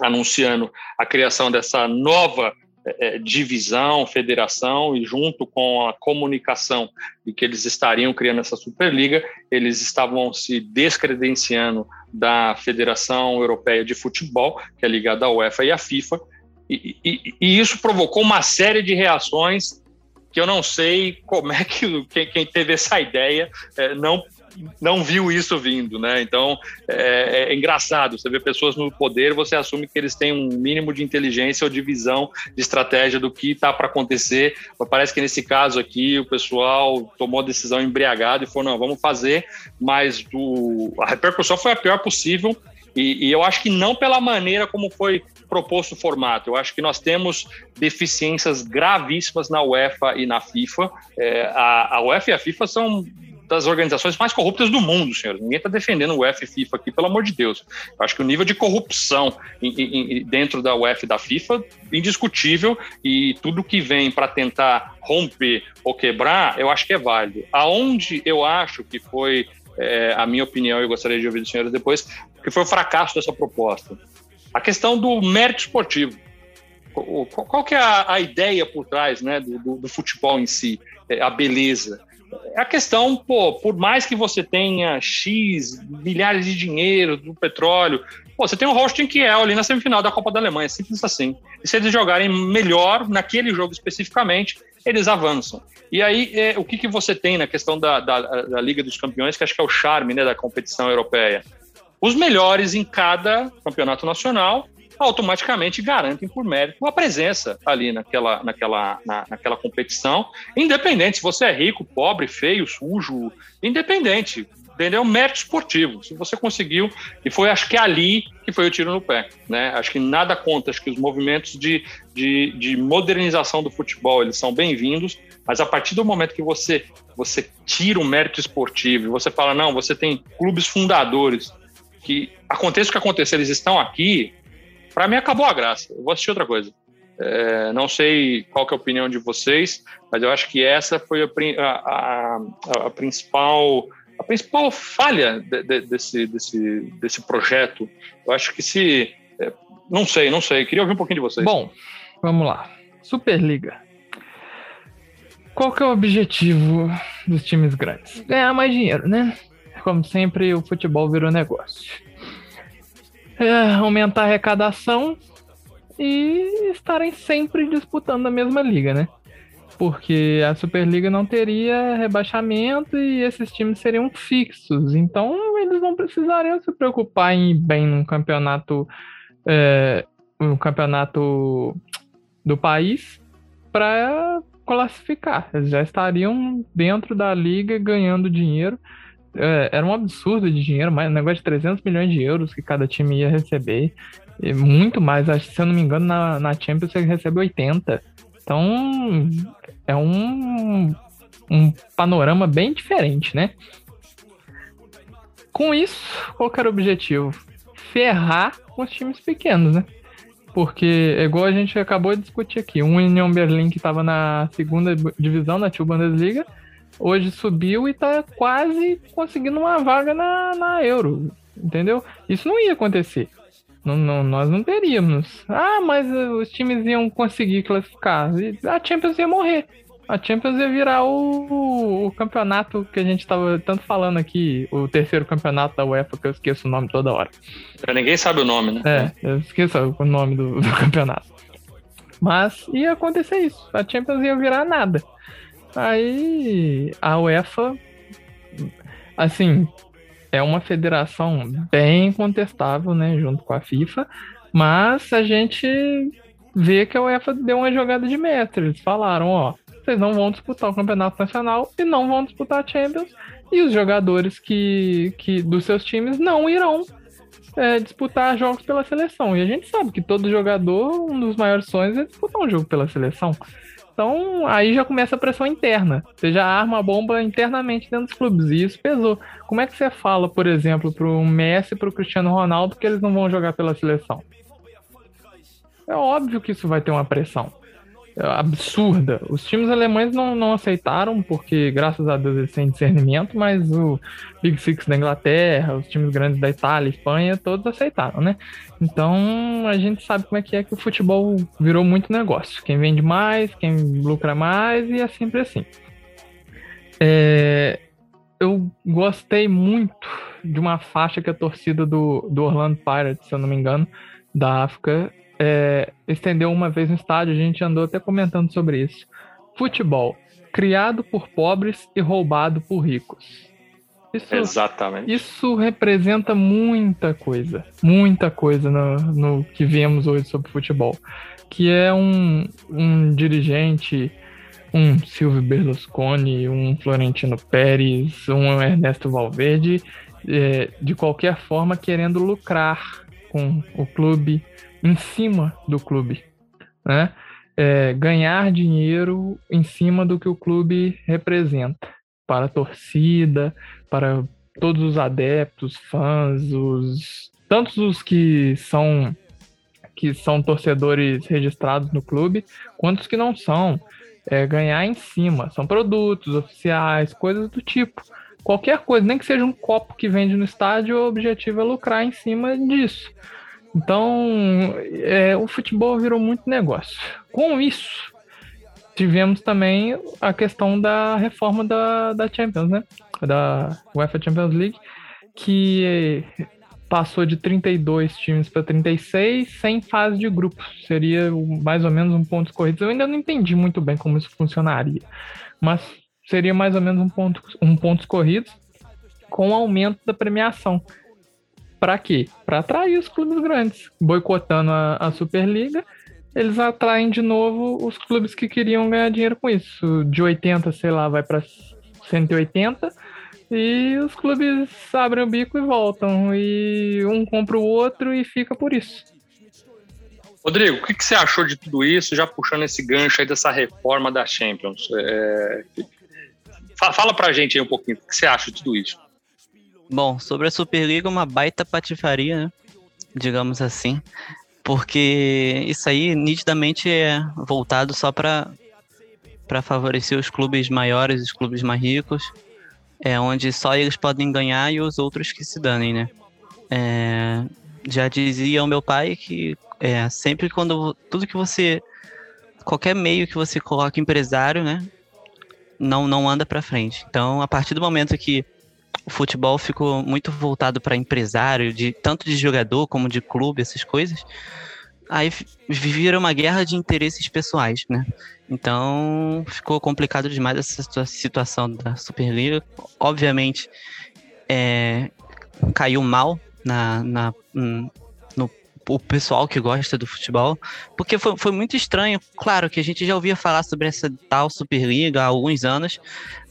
anunciando a criação dessa nova é, é, divisão, federação, e junto com a comunicação de que eles estariam criando essa Superliga, eles estavam se descredenciando da Federação Europeia de Futebol, que é ligada à UEFA e à FIFA, e, e, e isso provocou uma série de reações que eu não sei como é que quem, quem teve essa ideia é, não não viu isso vindo, né? Então é, é, engraçado. Você vê pessoas no poder, você assume que eles têm um mínimo de inteligência ou de visão, de estratégia do que está para acontecer. Mas parece que nesse caso aqui o pessoal tomou a decisão embriagado e falou: não, vamos fazer, mas do... a repercussão foi a pior possível. E, e eu acho que não pela maneira como foi proposto o formato. Eu acho que nós temos deficiências gravíssimas na UEFA e na FIFA. É, a, a UEFA e a FIFA são das organizações mais corruptas do mundo, senhores. Ninguém está defendendo o UEFA e FIFA aqui, pelo amor de Deus. Eu acho que o nível de corrupção em, em, dentro da UEFA e da FIFA indiscutível e tudo que vem para tentar romper ou quebrar, eu acho que é válido. Aonde eu acho que foi é, a minha opinião, eu gostaria de ouvir dos senhores depois, que foi o fracasso dessa proposta. A questão do mérito esportivo. Qual que é a, ideia por trás né, do, do, do, futebol em si? É, a beleza. É a questão, pô, por mais que você tenha X milhares de dinheiro do petróleo, pô, você tem o Holstein que é ali na semifinal da Copa da Alemanha, simples assim. E se eles jogarem melhor naquele jogo especificamente, eles avançam. E aí, é, o que, que você tem na questão da, da, da Liga dos Campeões, que acho que é o charme né, da competição europeia? Os melhores em cada campeonato nacional automaticamente garantem por mérito uma presença ali naquela, naquela, na, naquela competição, independente se você é rico, pobre, feio, sujo, independente entendeu? Mérito esportivo. Se você conseguiu, e foi acho que ali que foi o tiro no pé, né? Acho que nada conta, acho que os movimentos de, de, de modernização do futebol, eles são bem-vindos, mas a partir do momento que você você tira o mérito esportivo, você fala, não, você tem clubes fundadores que aconteça o que acontecer, eles estão aqui, para mim acabou a graça. Eu vou assistir outra coisa. É, não sei qual é a opinião de vocês, mas eu acho que essa foi a, a, a, a principal a principal falha de, de, desse, desse, desse projeto. Eu acho que se. É, não sei, não sei. Queria ouvir um pouquinho de vocês. Bom, vamos lá. Superliga. Qual que é o objetivo dos times grandes? Ganhar mais dinheiro, né? Como sempre, o futebol virou negócio. É, aumentar a arrecadação e estarem sempre disputando a mesma liga, né? porque a Superliga não teria rebaixamento e esses times seriam fixos. Então eles não precisariam se preocupar em ir bem num campeonato, é, um campeonato do país para classificar. Eles já estariam dentro da liga ganhando dinheiro. É, era um absurdo de dinheiro, mas um negócio de 300 milhões de euros que cada time ia receber. E muito mais, acho, se eu não me engano, na, na Champions você recebe 80. Então, é um, um panorama bem diferente, né? Com isso, qual era o objetivo? Ferrar os times pequenos, né? Porque, igual a gente acabou de discutir aqui, o Union Berlin que estava na segunda divisão da Two Bundesliga, hoje subiu e está quase conseguindo uma vaga na, na Euro, entendeu? Isso não ia acontecer. Não, não, nós não teríamos. Ah, mas os times iam conseguir classificar. A Champions ia morrer. A Champions ia virar o, o, campeonato que a gente estava tanto falando aqui, o terceiro campeonato da UEFA, que eu esqueço o nome toda hora. Ninguém sabe o nome, né? É, eu esqueço o nome do, do campeonato. Mas ia acontecer isso. A Champions ia virar nada. Aí a UEFA, assim, é uma federação bem contestável, né, junto com a FIFA, mas a gente vê que a UEFA deu uma jogada de mestre. Eles falaram, ó, vocês não vão disputar o campeonato nacional e não vão disputar a Champions, e os jogadores que, que dos seus times não irão é, disputar jogos pela seleção. E a gente sabe que todo jogador, um dos maiores sonhos é disputar um jogo pela seleção. Então aí já começa a pressão interna. Você já arma a bomba internamente dentro dos clubes. E isso pesou. Como é que você fala, por exemplo, para o Messi e para o Cristiano Ronaldo que eles não vão jogar pela seleção? É óbvio que isso vai ter uma pressão absurda. Os times alemães não, não aceitaram, porque graças a Deus eles têm discernimento, mas o Big Six da Inglaterra, os times grandes da Itália, Espanha, todos aceitaram, né? Então a gente sabe como é que é que o futebol virou muito negócio. Quem vende mais, quem lucra mais, e é sempre assim. É, eu gostei muito de uma faixa que a torcida do, do Orlando Pirates, se eu não me engano, da África, é, estendeu uma vez no estádio, a gente andou até comentando sobre isso. Futebol, criado por pobres e roubado por ricos. Isso, Exatamente. Isso representa muita coisa, muita coisa no, no que vemos hoje sobre futebol. Que é um, um dirigente, um Silvio Berlusconi, um Florentino Pérez, um Ernesto Valverde, é, de qualquer forma querendo lucrar com o clube, em cima do clube, né? É, ganhar dinheiro em cima do que o clube representa para a torcida, para todos os adeptos, fãs, os tantos os que são que são torcedores registrados no clube, quanto os que não são, é, ganhar em cima. São produtos oficiais, coisas do tipo. Qualquer coisa, nem que seja um copo que vende no estádio, o objetivo é lucrar em cima disso. Então, é, o futebol virou muito negócio. Com isso, tivemos também a questão da reforma da, da Champions, né? Da UEFA Champions League, que passou de 32 times para 36 sem fase de grupos. Seria mais ou menos um ponto corrido. Eu ainda não entendi muito bem como isso funcionaria, mas seria mais ou menos um ponto, um pontos corridos com o aumento da premiação Para quê? Para atrair os clubes grandes. Boicotando a, a Superliga, eles atraem de novo os clubes que queriam ganhar dinheiro com isso. De 80, sei lá, vai para 180 e os clubes abrem o bico e voltam. E um compra o outro e fica por isso. Rodrigo, o que, você achou de tudo isso, já puxando esse gancho aí dessa reforma da Champions? É... Fala pra gente aí um pouquinho, o que você acha de tudo isso? Bom, sobre a Superliga, uma baita patifaria, né? digamos assim, porque isso aí nitidamente é voltado só para para favorecer os clubes maiores, os clubes mais ricos, é onde só eles podem ganhar e os outros que se danem, né? É, já dizia o meu pai que é, sempre quando tudo que você qualquer meio que você coloca empresário, né, não não anda para frente. Então, a partir do momento que o futebol ficou muito voltado para empresário, de tanto de jogador como de clube, essas coisas, aí vira uma guerra de interesses pessoais, né? Então ficou complicado demais essa situação da Superliga. Obviamente, é, caiu mal na, na, no o pessoal que gosta do futebol, porque foi, foi muito estranho. Claro que a gente já ouvia falar sobre essa tal Superliga há alguns anos,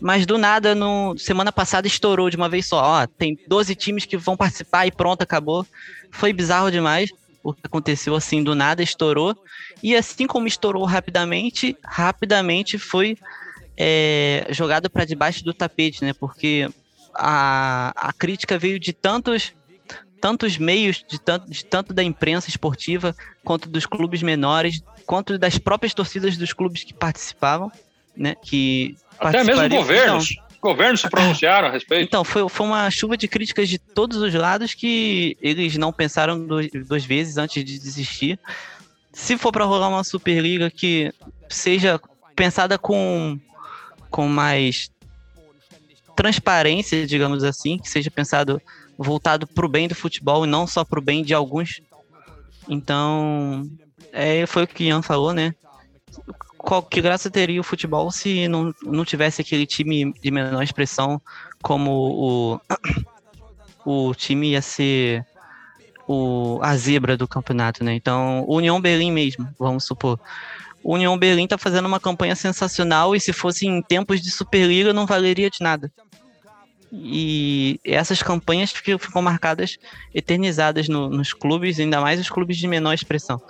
mas do nada, no semana passada estourou de uma vez só. Ó, tem 12 times que vão participar e pronto, acabou. Foi bizarro demais o que aconteceu assim do nada, estourou. E assim como estourou rapidamente, rapidamente foi é, jogado para debaixo do tapete, né? Porque a, a crítica veio de tantos tantos meios, de tanto, de tanto da imprensa esportiva, quanto dos clubes menores, quanto das próprias torcidas dos clubes que participavam, né? Que Até mesmo governos. Então, governos se pronunciaram a respeito. Então, foi, foi uma chuva de críticas de todos os lados que eles não pensaram duas, duas vezes antes de desistir. Se for para rolar uma Superliga que seja pensada com, com mais transparência, digamos assim, que seja pensado voltado para o bem do futebol e não só para o bem de alguns. Então, é, foi o que Ian falou, né? Qual, que graça teria o futebol se não, não tivesse aquele time de menor expressão como o, o time ia ser o, a zebra do campeonato, né? Então, União Berlim mesmo, vamos supor. União Berlim tá fazendo uma campanha sensacional e se fosse em tempos de Superliga não valeria de nada. E essas campanhas ficam, ficam marcadas, eternizadas no, nos clubes, ainda mais os clubes de menor expressão.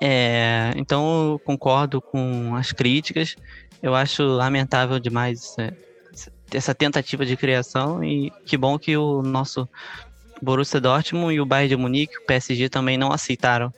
É, então eu concordo com as críticas. Eu acho lamentável demais essa tentativa de criação e que bom que o nosso Borussia Dortmund e o Bayern de Munique, o PSG também não aceitaram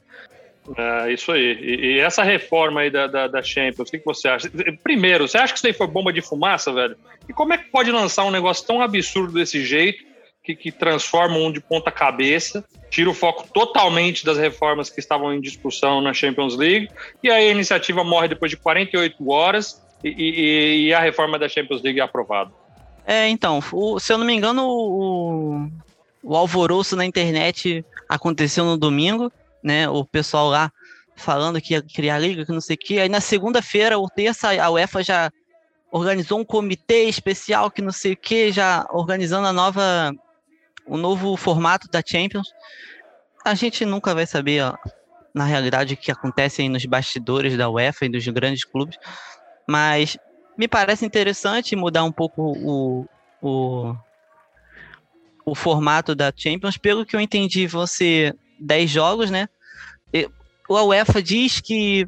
é, isso aí. E, e, essa reforma aí da, da, da, Champions, o que, que você acha? Primeiro, você acha que isso aí foi bomba de fumaça, velho? E como é que pode lançar um negócio tão absurdo desse jeito, que, que transforma um de ponta cabeça, tira o foco totalmente das reformas que estavam em discussão na Champions League, e aí a iniciativa morre depois de 48 horas e, e, e a reforma da Champions League é aprovada? É, então, o, se eu não me engano, o, o alvoroço na internet aconteceu no domingo, né? O pessoal lá falando que ia criar liga, que não sei o quê. Aí na segunda-feira ou terça, a UEFA já organizou um comitê especial que não sei o quê, já organizando a nova, o novo formato da Champions. A gente nunca vai saber, ó, na realidade, o que acontece aí nos bastidores da UEFA e dos grandes clubes, mas me parece interessante mudar um pouco o, o, o formato da Champions. Pelo que eu entendi, você 10 jogos, né? A UEFA diz que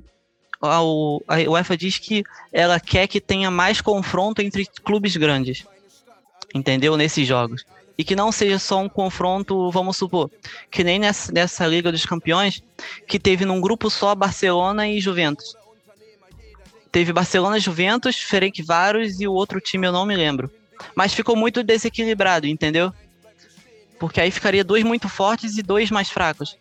a UEFA diz que ela quer que tenha mais confronto entre clubes grandes, entendeu? Nesses jogos. E que não seja só um confronto, vamos supor, que nem nessa, nessa Liga dos Campeões, que teve num grupo só Barcelona e Juventus. Teve Barcelona, Juventus, Ferencváros e o outro time eu não me lembro. Mas ficou muito desequilibrado, entendeu? Porque aí ficaria dois muito fortes e dois mais fracos.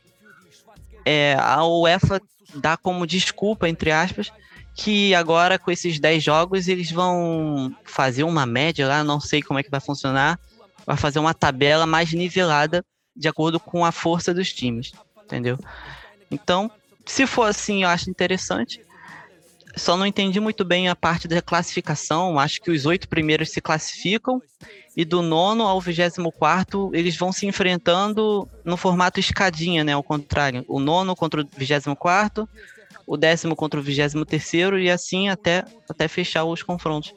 É, a UEFA dá como desculpa, entre aspas, que agora com esses 10 jogos eles vão fazer uma média lá, não sei como é que vai funcionar, vai fazer uma tabela mais nivelada de acordo com a força dos times, entendeu? Então, se for assim, eu acho interessante. Só não entendi muito bem a parte da classificação. Acho que os oito primeiros se classificam e do nono ao vigésimo quarto eles vão se enfrentando no formato escadinha, né? Ao contrário, o nono contra o vigésimo quarto, o décimo contra o vigésimo terceiro e assim até, até fechar os confrontos.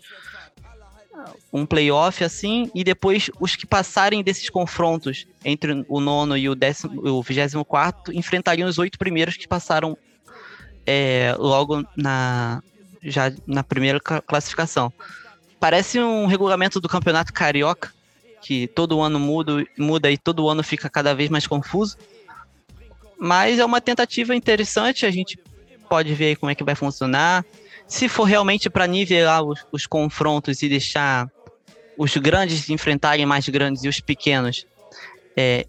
Um playoff assim, e depois os que passarem desses confrontos entre o nono e o décimo, o vigésimo quarto enfrentariam os oito primeiros que passaram é, logo na já na primeira classificação. Parece um regulamento do campeonato carioca que todo ano muda, muda e todo ano fica cada vez mais confuso. Mas é uma tentativa interessante, a gente pode ver como é que vai funcionar. Se for realmente para nivelar os, os, confrontos e deixar os grandes enfrentarem mais grandes e os pequenos é,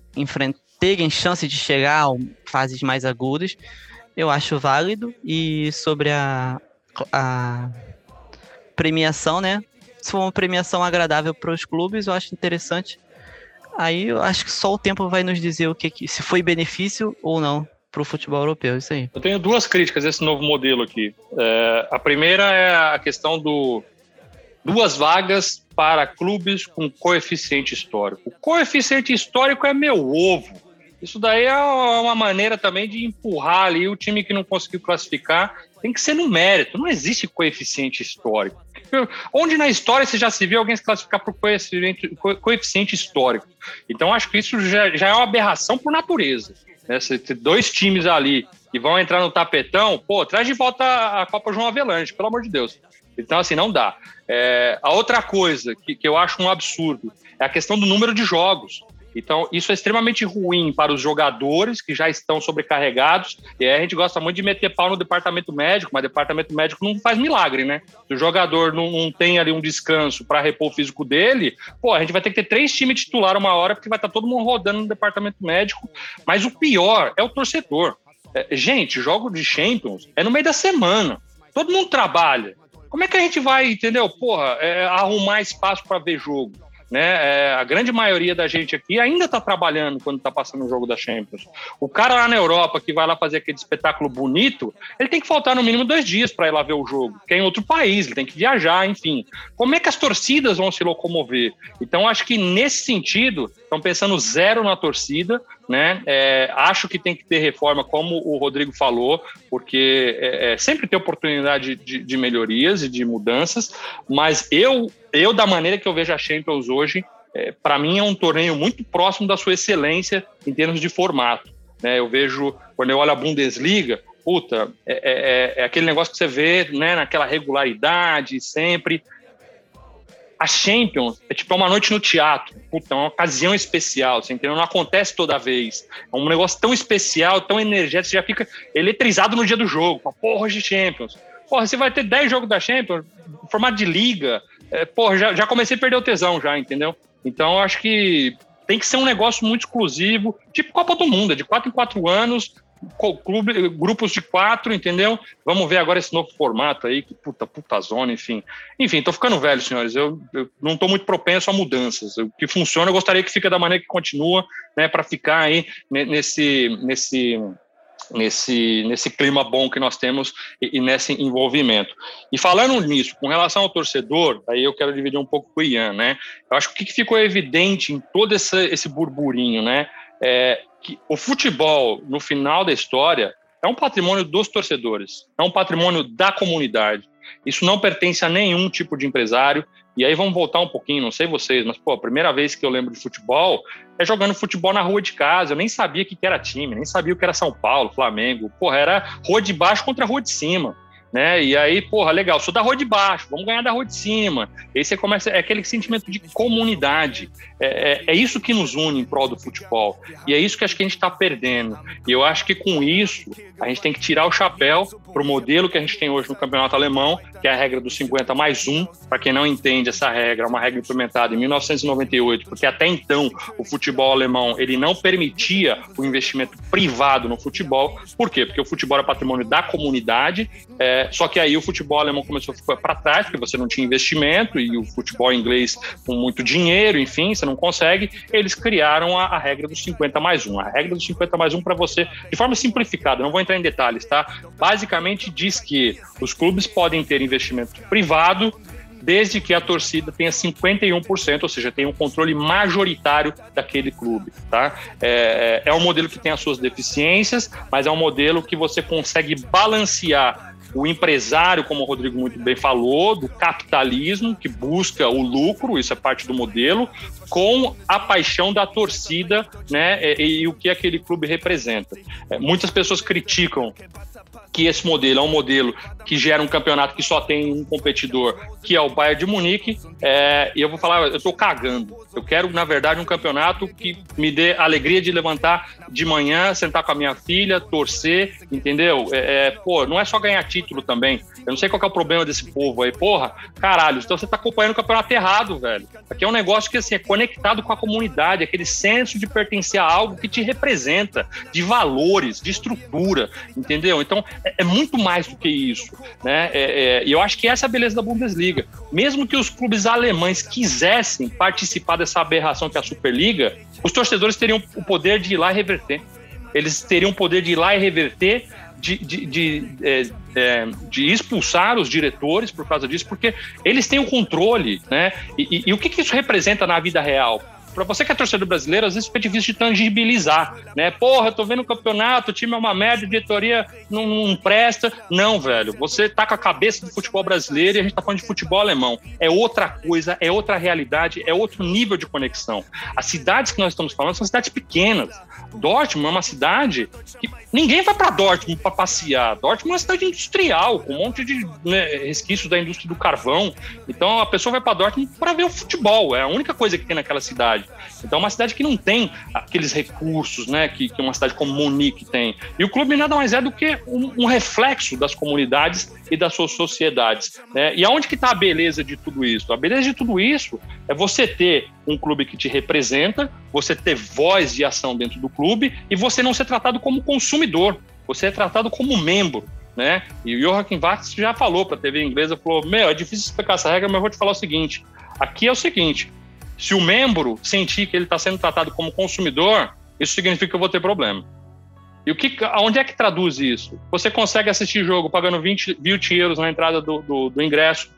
terem chance de chegar a fases mais agudas, eu acho válido. E sobre a, a premiação, né? Se for uma premiação agradável para os clubes, eu acho interessante. Aí eu acho que só o tempo vai nos dizer o que, se foi benefício ou não para o futebol europeu, isso aí. Eu tenho duas críticas a esse novo modelo aqui. É, a primeira é a questão do duas vagas para clubes com coeficiente histórico. O coeficiente histórico é meu ovo. Isso daí é uma maneira também de empurrar ali o time que não conseguiu classificar. Tem que ser no mérito, não existe coeficiente histórico. Onde na história você já se viu alguém se classificar por coeficiente, coeficiente histórico? Então acho que isso já, já é uma aberração por natureza. Né? Você dois times ali que vão entrar no tapetão, pô, traz de volta a Copa João Avelange, pelo amor de Deus. Então, assim, não dá. É, a outra coisa que, que eu acho um absurdo é a questão do número de jogos. Então, isso é extremamente ruim para os jogadores que já estão sobrecarregados. E aí a gente gosta muito de meter pau no departamento médico, mas o departamento médico não faz milagre, né? Se o jogador não, não tem ali um descanso para repor o físico dele, pô, a gente vai ter que ter três times titular uma hora, porque vai estar tá todo mundo rodando no departamento médico. Mas o pior é o torcedor. É, gente, jogo de Champions é no meio da semana. Todo mundo trabalha. Como é que a gente vai, entendeu? Porra, é, arrumar espaço para ver jogo? Né? É, a grande maioria da gente aqui ainda está trabalhando quando está passando o jogo da Champions. O cara lá na Europa que vai lá fazer aquele espetáculo bonito, ele tem que faltar no mínimo dois dias para ir lá ver o jogo, que é em outro país, ele tem que viajar, enfim. Como é que as torcidas vão se locomover? Então, acho que nesse sentido, estão pensando zero na torcida, né? É, acho que tem que ter reforma, como o Rodrigo falou, porque é, é, sempre tem oportunidade de, de, melhorias e de mudanças, mas eu, eu da maneira que eu vejo a Champions hoje, é, para mim é um torneio muito próximo da sua excelência em termos de formato. Né? Eu vejo, quando eu olho a Bundesliga, puta, é, é, é, é aquele negócio que você vê né, naquela regularidade sempre, a Champions é tipo uma noite no teatro. Puta, é uma ocasião especial, você entendeu? Não acontece toda vez. É um negócio tão especial, tão energético, você já fica eletrizado no dia do jogo. Porra, de Champions. Porra, você vai ter 10 jogos da Champions, formato de liga. É, porra, já, já comecei a perder o tesão já, entendeu? Então, eu acho que tem que ser um negócio muito exclusivo, tipo Copa do Mundo, é de 4 em 4 anos, clube, grupos de quatro, entendeu? Vamos ver agora esse novo formato aí, que puta, puta zona, enfim. Enfim, tô ficando velho, senhores. Eu, eu não tô muito propenso a mudanças. O que funciona, eu gostaria que fique da maneira que continua, né, para ficar aí nesse, nesse, nesse, nesse clima bom que nós temos e, e, nesse envolvimento. E falando nisso, com relação ao torcedor, aí eu quero dividir um pouco com o Ian, né? Eu acho que o que ficou evidente em todo esse, esse burburinho, né? É, que o futebol, no final da história, é um patrimônio dos torcedores, é um patrimônio da comunidade. Isso não pertence a nenhum tipo de empresário. E aí vamos voltar um pouquinho, não sei vocês, mas pô, a primeira vez que eu lembro de futebol é jogando futebol na rua de casa. Eu nem sabia o que era time, nem sabia o que era São Paulo, Flamengo. Porra, era rua de baixo contra rua de cima né? E aí, porra, legal, sou da rua de baixo, vamos ganhar da rua de cima. Aí você começa, é aquele sentimento de comunidade. É, é, é, isso que nos une em prol do futebol. E é isso que acho que a gente está perdendo. E eu acho que com isso, a gente tem que tirar o chapéu para o modelo que a gente tem hoje no campeonato alemão, que é a regra dos 50 mais 1. Para quem não entende essa regra, é uma regra implementada em 1998, porque até então o futebol alemão ele não permitia o investimento privado no futebol. Por quê? Porque o futebol é patrimônio da comunidade. É, só que aí o futebol alemão começou a ficar para trás, porque você não tinha investimento, e o futebol inglês com muito dinheiro, enfim, não consegue. Eles criaram a, a regra dos 50 mais 1. A regra dos 50 mais 1 para você, de forma simplificada, não vou entrar em detalhes, tá? Basicamente diz que os clubes podem ter investimento privado desde que a torcida tenha 51%, ou seja, tenha um controle majoritário daquele clube. Tá? É, é, é um modelo que tem as suas deficiências, mas é um modelo que você consegue balancear o empresário, como o Rodrigo muito bem falou, do capitalismo, que busca o lucro, isso é parte do modelo, com a paixão da torcida né, e, e o que aquele clube representa. É, muitas pessoas criticam que esse modelo é um modelo que gera um campeonato que só tem um competidor, que é o Bayern de Munique, é, e eu vou falar, eu estou cagando. Eu quero, na verdade, um campeonato que me dê alegria de levantar de manhã, sentar com a minha filha, torcer, entendeu? É, é, pô, não é só ganhar título também. Eu não sei qual é o problema desse povo aí. Porra, caralho, então você está acompanhando o campeonato errado, velho. Aqui é um negócio que assim, é conectado com a comunidade, aquele senso de pertencer a algo que te representa, de valores, de estrutura, entendeu? Então, é, é, muito mais do que isso. Né? É, é, e eu acho que essa é a beleza da Bundesliga. Mesmo que os clubes alemães quisessem participar dessa aberração que é a Superliga, os torcedores teriam o poder de ir lá e reverter. Eles teriam o poder de ir lá e reverter, de, de, de, é, é, de expulsar os diretores por causa disso, porque eles têm o controle. Né? E, e, e o que, que isso representa na vida real? Para você que é torcedor brasileiro, às vezes fica difícil de tangibilizar, né? Porra, eu tô vendo o campeonato, o time é uma merda, a diretoria não, não, presta. Não, velho, você tá com a cabeça do futebol brasileiro e a gente tá falando de futebol alemão. É outra coisa, é outra realidade, é outro nível de conexão. As cidades que nós estamos falando são cidades pequenas. Dortmund é uma cidade que ninguém vai para Dortmund para passear. Dortmund é uma cidade industrial, com um monte de né, resquícios da indústria do carvão. Então a pessoa vai para Dortmund para ver o futebol. É a única coisa que tem naquela cidade. Então é uma cidade que não tem aqueles recursos, né, que, que uma cidade como Munique tem. E o clube nada mais é do que um, um reflexo das comunidades e das suas sociedades. Né? E aonde que está a beleza de tudo isso? A beleza de tudo isso é você ter um clube que te representa, você ter voz e ação dentro do clube e você não ser tratado como consumidor, você é tratado como membro. Né? E o Joachim Vax já falou para a TV inglesa, falou, meu, é difícil explicar essa regra, mas eu vou te falar o seguinte, aqui é o seguinte, se o membro sentir que ele está sendo tratado como consumidor, isso significa que eu vou ter problema. E o que, onde é que traduz isso? Você consegue assistir jogo pagando 20, 20 euros na entrada do, do, do ingresso.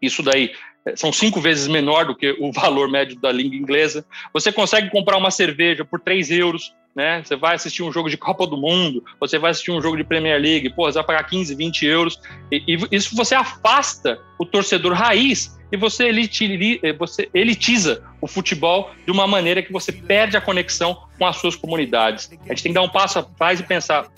Isso daí é, são cinco vezes menor do que o valor médio da língua inglesa. Você consegue comprar uma cerveja por 3 euros, né? Você vai assistir um jogo de Copa do Mundo, você vai assistir um jogo de Premier League, pô, você vai pagar 15, 20 euros. E, e isso você afasta o torcedor raiz e você, eliti, você elitiza o futebol de uma maneira que você perde a conexão com as suas comunidades. A gente tem que dar um passo atrás e pensar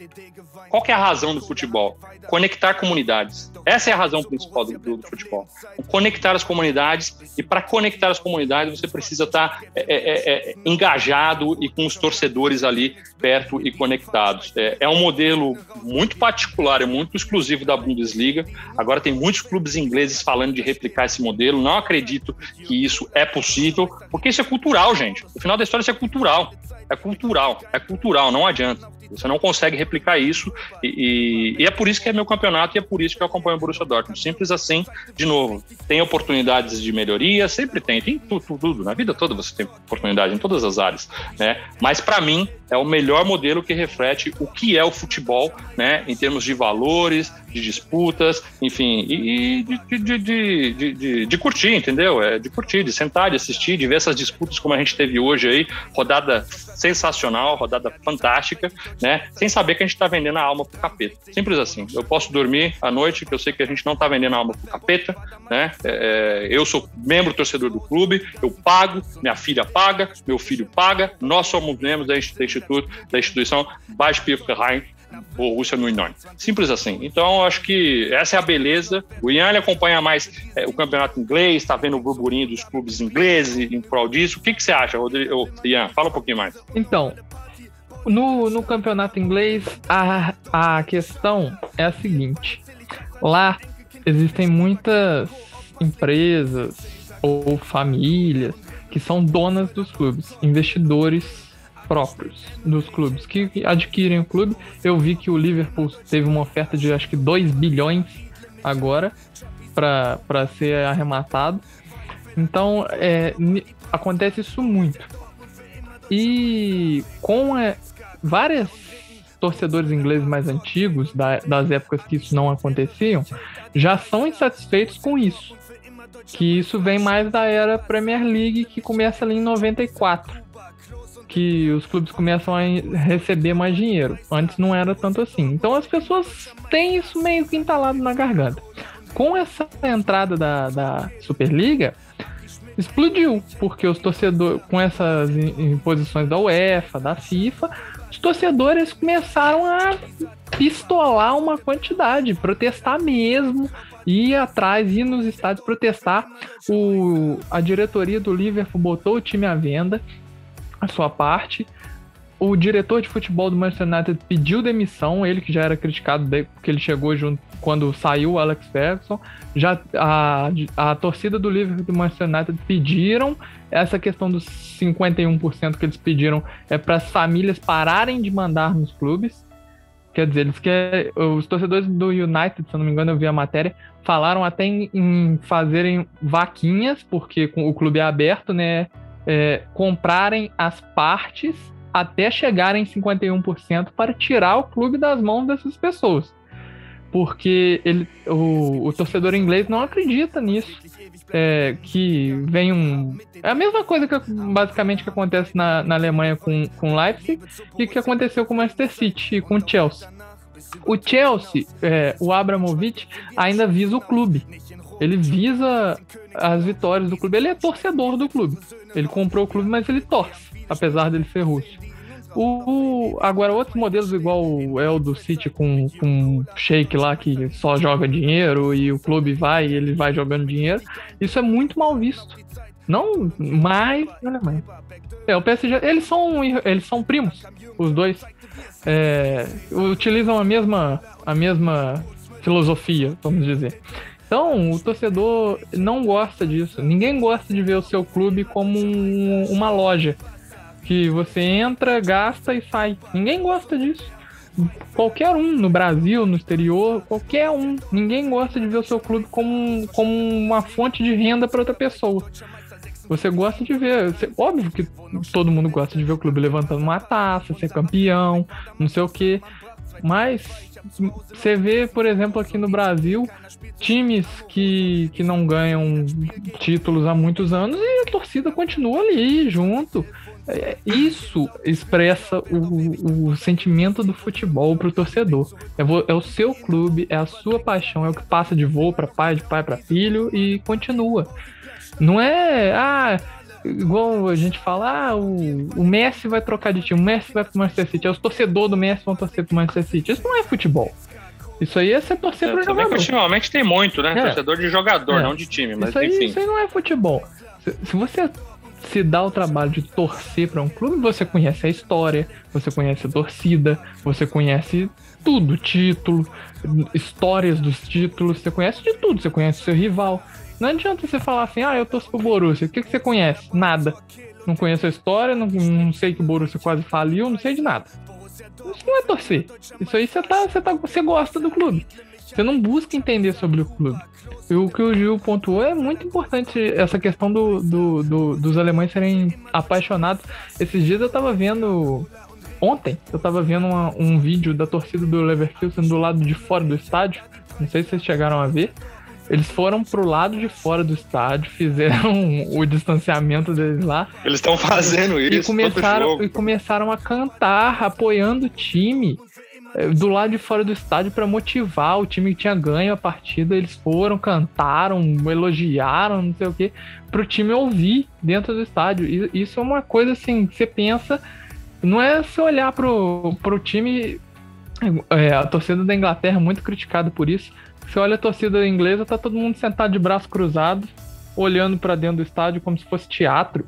qual é a razão do futebol? Conectar comunidades. Essa é a razão principal do, do, futebol. Conectar as comunidades e para conectar as comunidades você precisa estar tá, é, é, é, engajado e com os torcedores ali perto e conectados. É, é um modelo muito particular, é muito exclusivo da Bundesliga. Agora tem muitos clubes ingleses falando de replicar esse modelo. Não acredito que isso é possível, porque isso é cultural, gente. No final da história, isso é cultural. É cultural, é cultural, não adianta. Você não consegue replicar isso e, e, e, é por isso que é meu campeonato e é por isso que eu acompanho o Borussia Dortmund. Simples assim, de novo, tem oportunidades de melhoria, sempre tem, tem tudo, tudo, na vida toda você tem oportunidade em todas as áreas, né? Mas para mim é o melhor modelo que reflete o que é o futebol, né? Em termos de valores, de disputas, enfim, e, de, de, de, de, curtir, entendeu? É de curtir, de sentar, de assistir, de ver essas disputas como a gente teve hoje aí, rodada sensacional, rodada fantástica, né? Sem saber que a gente está vendendo a alma pro capeta. Simples assim. Eu posso dormir à noite, que eu sei que a gente não está vendendo a alma pro capeta, né? É, é, eu sou membro torcedor do clube, eu pago, minha filha paga, meu filho paga, nós somos membros da, instituto, da instituição Beispielverein Borussia no Inone. Simples assim. Então, acho que essa é a beleza. O Ian ele acompanha mais é, o campeonato inglês, está vendo o burburinho dos clubes ingleses em prol disso. O que, que você acha, Rodrigo? Ian, fala um pouquinho mais. Então, no, no campeonato inglês, a, a questão é a seguinte: lá existem muitas empresas ou famílias que são donas dos clubes, investidores próprios dos clubes que adquirem o clube. Eu vi que o Liverpool teve uma oferta de acho que 2 bilhões agora para ser arrematado. Então, é, acontece isso muito. E com é, várias torcedores ingleses mais antigos, da, das épocas que isso não aconteciam, já são insatisfeitos com isso. Que isso vem mais da era Premier League, que começa ali em 94. Que os clubes começam a receber mais dinheiro. Antes não era tanto assim. Então as pessoas têm isso meio que entalado na garganta. Com essa entrada da, da Superliga, explodiu, porque os torcedores, com essas imposições da UEFA, da FIFA, os torcedores começaram a pistolar uma quantidade, protestar mesmo, ir atrás, ir nos estádios protestar. O, a diretoria do Liverpool botou o time à venda, a sua parte. O diretor de futebol do Manchester United pediu demissão, ele que já era criticado porque ele chegou junto quando saiu o Alex Ferguson. Já a, a torcida do Liverpool do Manchester United pediram essa questão dos 51% que eles pediram é para as famílias pararem de mandar nos clubes. Quer dizer, eles querem, os torcedores do United, se não me engano, eu vi a matéria, falaram até em, em fazerem vaquinhas, porque o clube é aberto, né? É, comprarem as partes até chegarem em 51% para tirar o clube das mãos dessas pessoas porque ele, o, o torcedor inglês não acredita nisso. É, que vem um. É a mesma coisa que basicamente que acontece na, na Alemanha com, com Leipzig e que aconteceu com o Manchester City e com o Chelsea. O Chelsea, é, o Abramovich, ainda visa o clube. Ele visa as vitórias do clube. Ele é torcedor do clube. Ele comprou o clube, mas ele torce, apesar dele ser russo. O, agora, outros modelos, igual é o do City com, com Shake lá, que só joga dinheiro e o clube vai e ele vai jogando dinheiro, isso é muito mal visto. Não mais na É, o PSG, eles são, eles são primos, os dois. É, utilizam a mesma, a mesma filosofia, vamos dizer. Então, o torcedor não gosta disso. Ninguém gosta de ver o seu clube como um, uma loja que você entra, gasta e sai. Ninguém gosta disso. Qualquer um no Brasil, no exterior, qualquer um. Ninguém gosta de ver o seu clube como, como uma fonte de renda para outra pessoa. Você gosta de ver. Você, óbvio que todo mundo gosta de ver o clube levantando uma taça, ser campeão, não sei o quê. Mas você vê, por exemplo, aqui no Brasil, times que, que não ganham títulos há muitos anos e a torcida continua ali junto. Isso expressa o, o sentimento do futebol para o torcedor. É, é, o seu clube, é a sua paixão, é o que passa de vô para pai, de pai para filho e continua. Não é, ah, igual a gente fala, ah, o, o Messi vai trocar de time, o Messi vai pro Manchester City, é os torcedores do Messi vão torcer pro Manchester City. Isso não é futebol. Isso aí é ser torcer é, pro jogador. Ultimamente tem muito, né? É. Torcedor de jogador, é. não de time, mas isso aí, enfim. Isso aí não é futebol. Se, se você se dá o trabalho de torcer para um clube, você conhece a história, você conhece a torcida, você conhece tudo, título, histórias dos títulos, você conhece de tudo, você conhece o seu rival. Não adianta você falar assim, ah, eu torço pro Borussia, o que, que você conhece? Nada. Não conheço a história, não, não sei que o Borussia quase faliu, não sei de nada. Isso não é torcer. Isso aí você, tá, você, tá, você gosta do clube. Você não busca entender sobre o clube. E o que o Gil pontuou é muito importante essa questão do, do, do, dos alemães serem apaixonados. Esses dias eu tava vendo. Ontem eu tava vendo uma, um vídeo da torcida do Leverkusen do lado de fora do estádio. Não sei se vocês chegaram a ver. Eles foram pro lado de fora do estádio, fizeram o distanciamento deles lá. Eles estão fazendo isso. E começaram, e começaram a cantar, apoiando o time. Do lado de fora do estádio para motivar o time que tinha ganho a partida. Eles foram, cantaram, elogiaram, não sei o que, para o time ouvir dentro do estádio. E isso é uma coisa assim que você pensa, não é você olhar pro, pro time. É, a torcida da Inglaterra é muito criticada por isso. Você olha a torcida inglesa, tá todo mundo sentado de braço cruzado, olhando para dentro do estádio como se fosse teatro.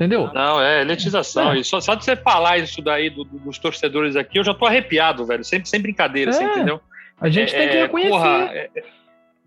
Entendeu? Não, é elitização. É. E só, só de você falar isso daí do, dos torcedores aqui, eu já tô arrepiado, velho. Sempre sem brincadeira, é. você entendeu? A gente é, tem que é, reconhecer. Porra, é,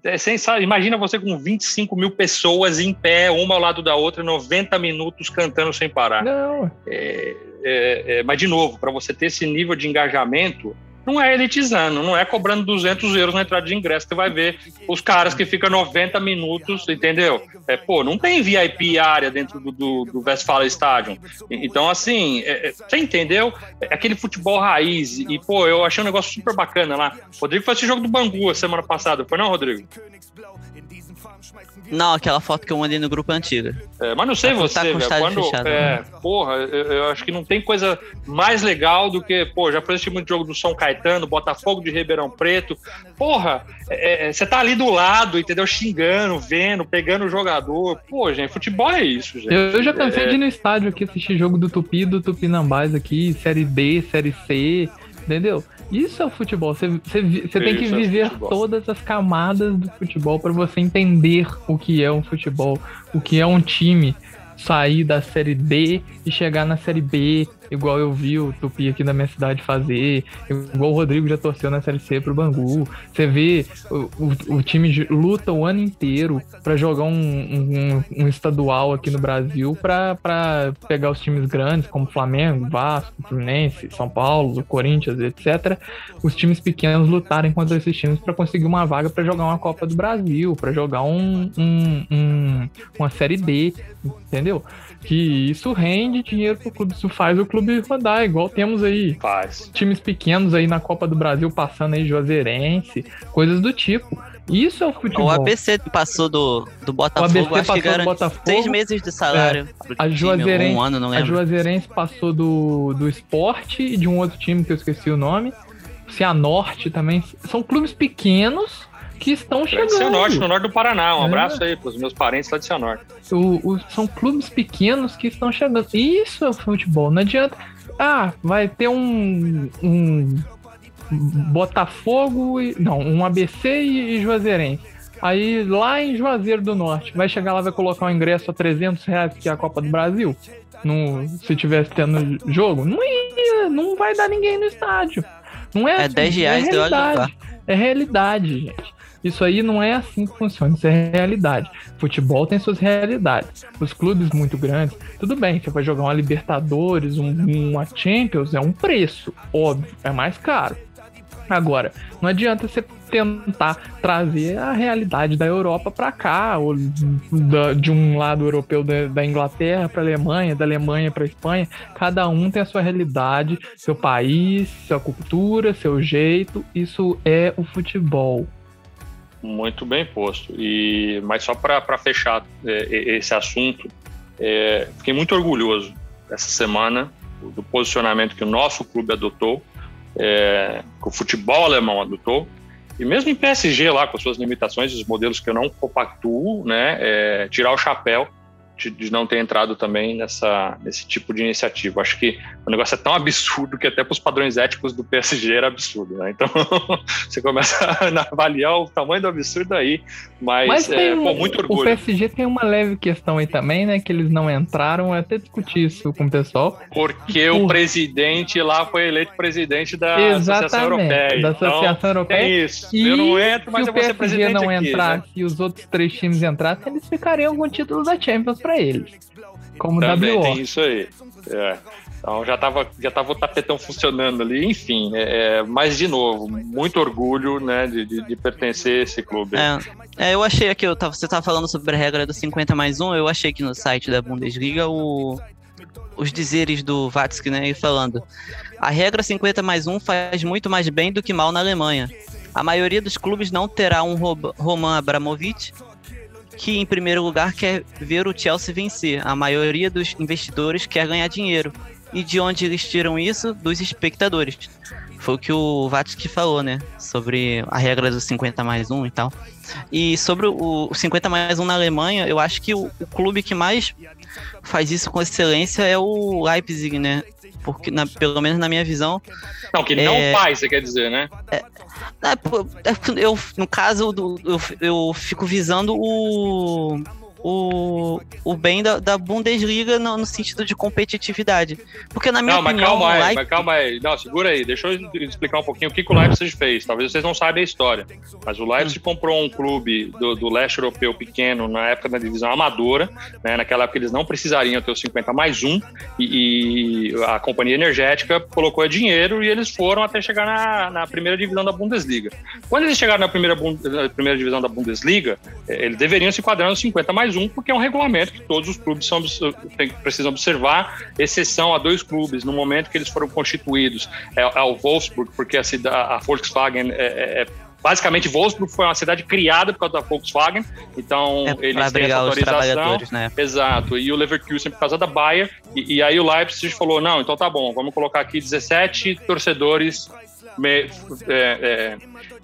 é sensacional. Imagina você com 25 mil pessoas em pé, uma ao lado da outra, 90 minutos cantando sem parar. Não. É, é, é, mas, de novo, para você ter esse nível de engajamento, não é elitizando, não é cobrando 200 euros na entrada de ingresso. Você vai ver os caras que ficam 90 minutos, entendeu? É, pô, não tem VIP área dentro do, do, do Westfalen Stadium. Então, assim, é, é, você entendeu? É aquele futebol raiz. E, pô, eu achei um negócio super bacana lá. Rodrigo foi esse jogo do Bangu a semana passada, foi não, Rodrigo? Não, aquela foto que eu mandei no grupo é antiga. É, mas não sei você, tá velho. Quando, fechado, é, né? Porra, eu, eu, acho que não tem coisa mais legal do que, pô, já assisti muito jogo do São Caetano, Botafogo de Ribeirão Preto. Porra, é, é, você tá ali do lado, entendeu? Xingando, vendo, pegando o jogador. Pô, gente, futebol é isso, gente. Eu, eu já cansei é. de ir no estádio aqui assistir jogo do Tupi, do Tupinambás aqui, Série D, Série C, entendeu? Isso é o futebol. Você, você, você tem que é viver é todas as camadas do futebol para você entender o que é um futebol, o que é um time sair da série D e chegar na série B, igual eu vi o Tupi aqui na minha cidade fazer, igual o Rodrigo já torceu na Série C pro Bangu. Você vê o, o, o time luta o ano inteiro para jogar um, um, um, estadual aqui no Brasil para pegar os times grandes, como Flamengo, Vasco, Fluminense, São Paulo, Corinthians, etc. Os times pequenos lutarem contra esses times para conseguir uma vaga para jogar uma Copa do Brasil, para jogar um, um, uma Série D, entendeu? que isso rende dinheiro pro clube, isso faz o clube rodar, igual temos aí faz. times pequenos aí na Copa do Brasil passando aí Juazeirense, coisas do tipo. Isso é o futebol. O ABC passou do, do Botafogo, o ABC acho passou que do Botafogo, seis meses de salário. É, a Juazeirense, um ano, não lembro. A Juazeirense passou do, do esporte e de um outro time que eu esqueci o nome. Cianorte também. São clubes pequenos que estão chegando. Cianorte, no norte do Paraná. Um é. abraço aí para os meus parentes lá de Cianorte. O, o, são clubes pequenos que estão chegando. Isso é o futebol. Não adianta. Ah, vai ter um, um Botafogo e. Não, um ABC e, e Juazeirense. Aí lá em Juazeiro do Norte, vai chegar lá vai colocar um ingresso a 300 reais, que é a Copa do Brasil? No, se tivesse tendo jogo? Não ia, não vai dar ninguém no estádio. Não é, é assim, 10 reais, é realidade. É realidade, gente. Isso aí não é assim que funciona, isso é realidade. Futebol tem suas realidades. Os clubes muito grandes, tudo bem, você vai jogar uma Libertadores, um, uma Champions, é um preço, óbvio, é mais caro. Agora, não adianta você tentar trazer a realidade da Europa para cá, ou da, de um lado europeu da, da Inglaterra para Alemanha, da Alemanha para Espanha. Cada um tem a sua realidade, seu país, sua cultura, seu jeito. Isso é o futebol. Muito bem posto. E, mas só para fechar é, esse assunto, é, fiquei muito orgulhoso essa semana do posicionamento que o nosso clube adotou, é, que o futebol alemão adotou, e mesmo em PSG lá, com suas limitações, os modelos que eu não compactuo, né, é, tirar o chapéu de, não ter entrado também nessa, nesse tipo de iniciativa. Acho que o negócio é tão absurdo que até para os padrões éticos do PSG era absurdo, né? Então você começa a avaliar o tamanho do absurdo aí, mas, mas é, um, pô, muito orgulho. O PSG tem uma leve questão aí também, né? Que eles não entraram, eu até discuti isso com o pessoal. Porque Por... o presidente lá foi eleito presidente da Exatamente, Associação Europeia. Da Associação então, Europeia. É isso. E eu não entro, mas eu vou ser presidente Se o PSG não entrar né? e os outros três times entrassem, eles ficariam com o título da Champions para eles. Como Também WO. tem isso aí. É. Então já estava já tava o tapetão funcionando ali, enfim. É, é, mas, de novo, muito orgulho né, de, de, de pertencer a esse clube. É, é, eu achei aqui, eu tava, você estava falando sobre a regra do 50 mais 1, eu achei aqui no site da Bundesliga o, os dizeres do Vatsky, né, falando a regra 50 mais 1 faz muito mais bem do que mal na Alemanha. A maioria dos clubes não terá um Roman Abramovich que, em primeiro lugar, quer ver o Chelsea vencer. A maioria dos investidores quer ganhar dinheiro. E de onde eles tiram isso? Dos espectadores. Foi o que o Vatsky falou, né? Sobre a regra do 50 mais 1 e tal. E sobre o 50 mais 1 na Alemanha, eu acho que o, o clube que mais faz isso com excelência é o Leipzig, né? Porque, na, pelo menos na minha visão. Não, que é, não faz, você quer dizer, né? É, é, eu, no caso, eu, eu fico visando o, o, o bem da, da Bundesliga no, no, sentido de competitividade. Porque na minha não, opinião... Mas calma aí, Leipzig... mas calma aí. Não, segura aí. Deixa eu explicar um pouquinho o que, que o Leipzig fez. Talvez vocês não saibam a história. Mas o Leipzig hum. comprou um clube do, do leste europeu pequeno na época da divisão amadora. Né? Naquela época eles não precisariam ter os 50 mais um. E, e a companhia energética colocou dinheiro e eles foram até chegar na, na primeira divisão da Bundesliga. Quando eles chegaram na primeira, na primeira divisão da Bundesliga, eh, eles deveriam se enquadrar nos 50 mais mais um, porque é um regulamento que todos os clubes são, tem, precisam observar, exceção a dois clubes, no momento que eles foram constituídos. É, é o Wolfsburg, porque a, cida, a Volkswagen é, é, é basicamente Wolfsburg foi uma cidade criada por causa da Volkswagen, então é, eles têm essa autorização. Né? Exato, e o Leverkusen por causa da Bayer, e, e, aí o Leipzig falou, não, então tá bom, vamos colocar aqui 17 torcedores me, é, é,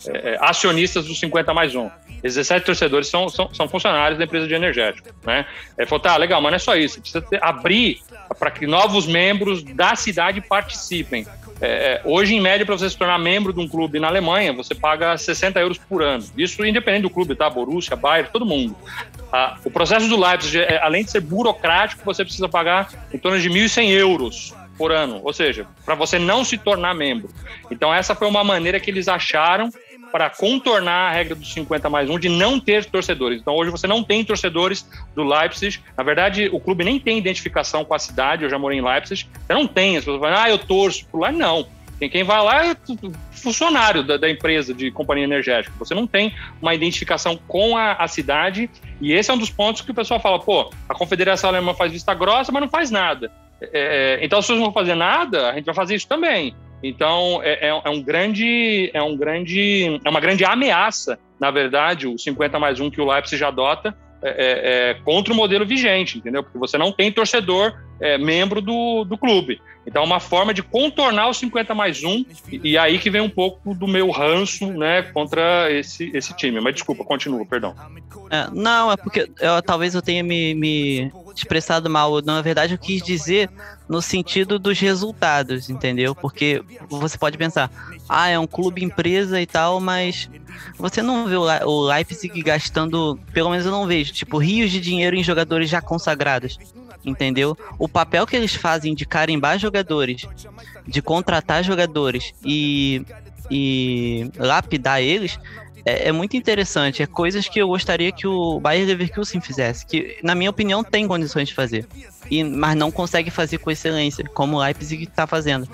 é, é acionistas dos 50 mais 1. 17 torcedores são, são, são, funcionários da empresa de energético. Né? Ele falou, tá, legal, mas não é só isso. Precisa ter, abrir para que novos membros da cidade participem. É, é hoje, em média, para você se tornar membro de um clube na Alemanha, você paga 60 euros por ano. Isso independente do clube, tá? Borussia, Bayern, todo mundo. Ah, o processo do Leipzig, é, além de ser burocrático, você precisa pagar em torno de 1.100 euros por ano, ou seja, para você não se tornar membro. Então, essa foi uma maneira que eles acharam para contornar a regra dos 50 mais 1 de não ter torcedores. Então hoje você não tem torcedores do Leipzig. Na verdade, o clube nem tem identificação com a cidade. Eu já morei em Leipzig. Você não tem. As pessoas falam, ah, eu torço por lá. Não. Quem vai lá é funcionário da, da, empresa de companhia energética. Você não tem uma identificação com a, a, cidade. E esse é um dos pontos que o pessoal fala: pô, a Confederação Alemã faz vista grossa, mas não faz nada. É, é então, se vocês não vão fazer nada, a gente vai fazer isso também. Então é, é, é, um grande, é um grande, é uma grande ameaça, na verdade, o 50 mais 1 que o Leipzig já adota é, é, é, contra o modelo vigente, entendeu? Porque você não tem torcedor é, membro do, do clube. Então, é uma forma de contornar o 50 mais 1, e, e aí que vem um pouco do meu ranço né, contra esse, esse time. Mas desculpa, continua, perdão. É, não, é porque eu, talvez eu tenha me, me expressado mal. Na verdade, eu quis dizer no sentido dos resultados, entendeu? Porque você pode pensar, ah, é um clube empresa e tal, mas você não vê o Leipzig gastando, pelo menos eu não vejo, tipo, rios de dinheiro em jogadores já consagrados entendeu? O papel que eles fazem de carimbar jogadores, de contratar jogadores e, e lapidar eles é, é, muito interessante. É coisas que eu gostaria que o Bayer Leverkusen fizesse, que na minha opinião tem condições de fazer, e, mas não consegue fazer com excelência, como o Leipzig está fazendo.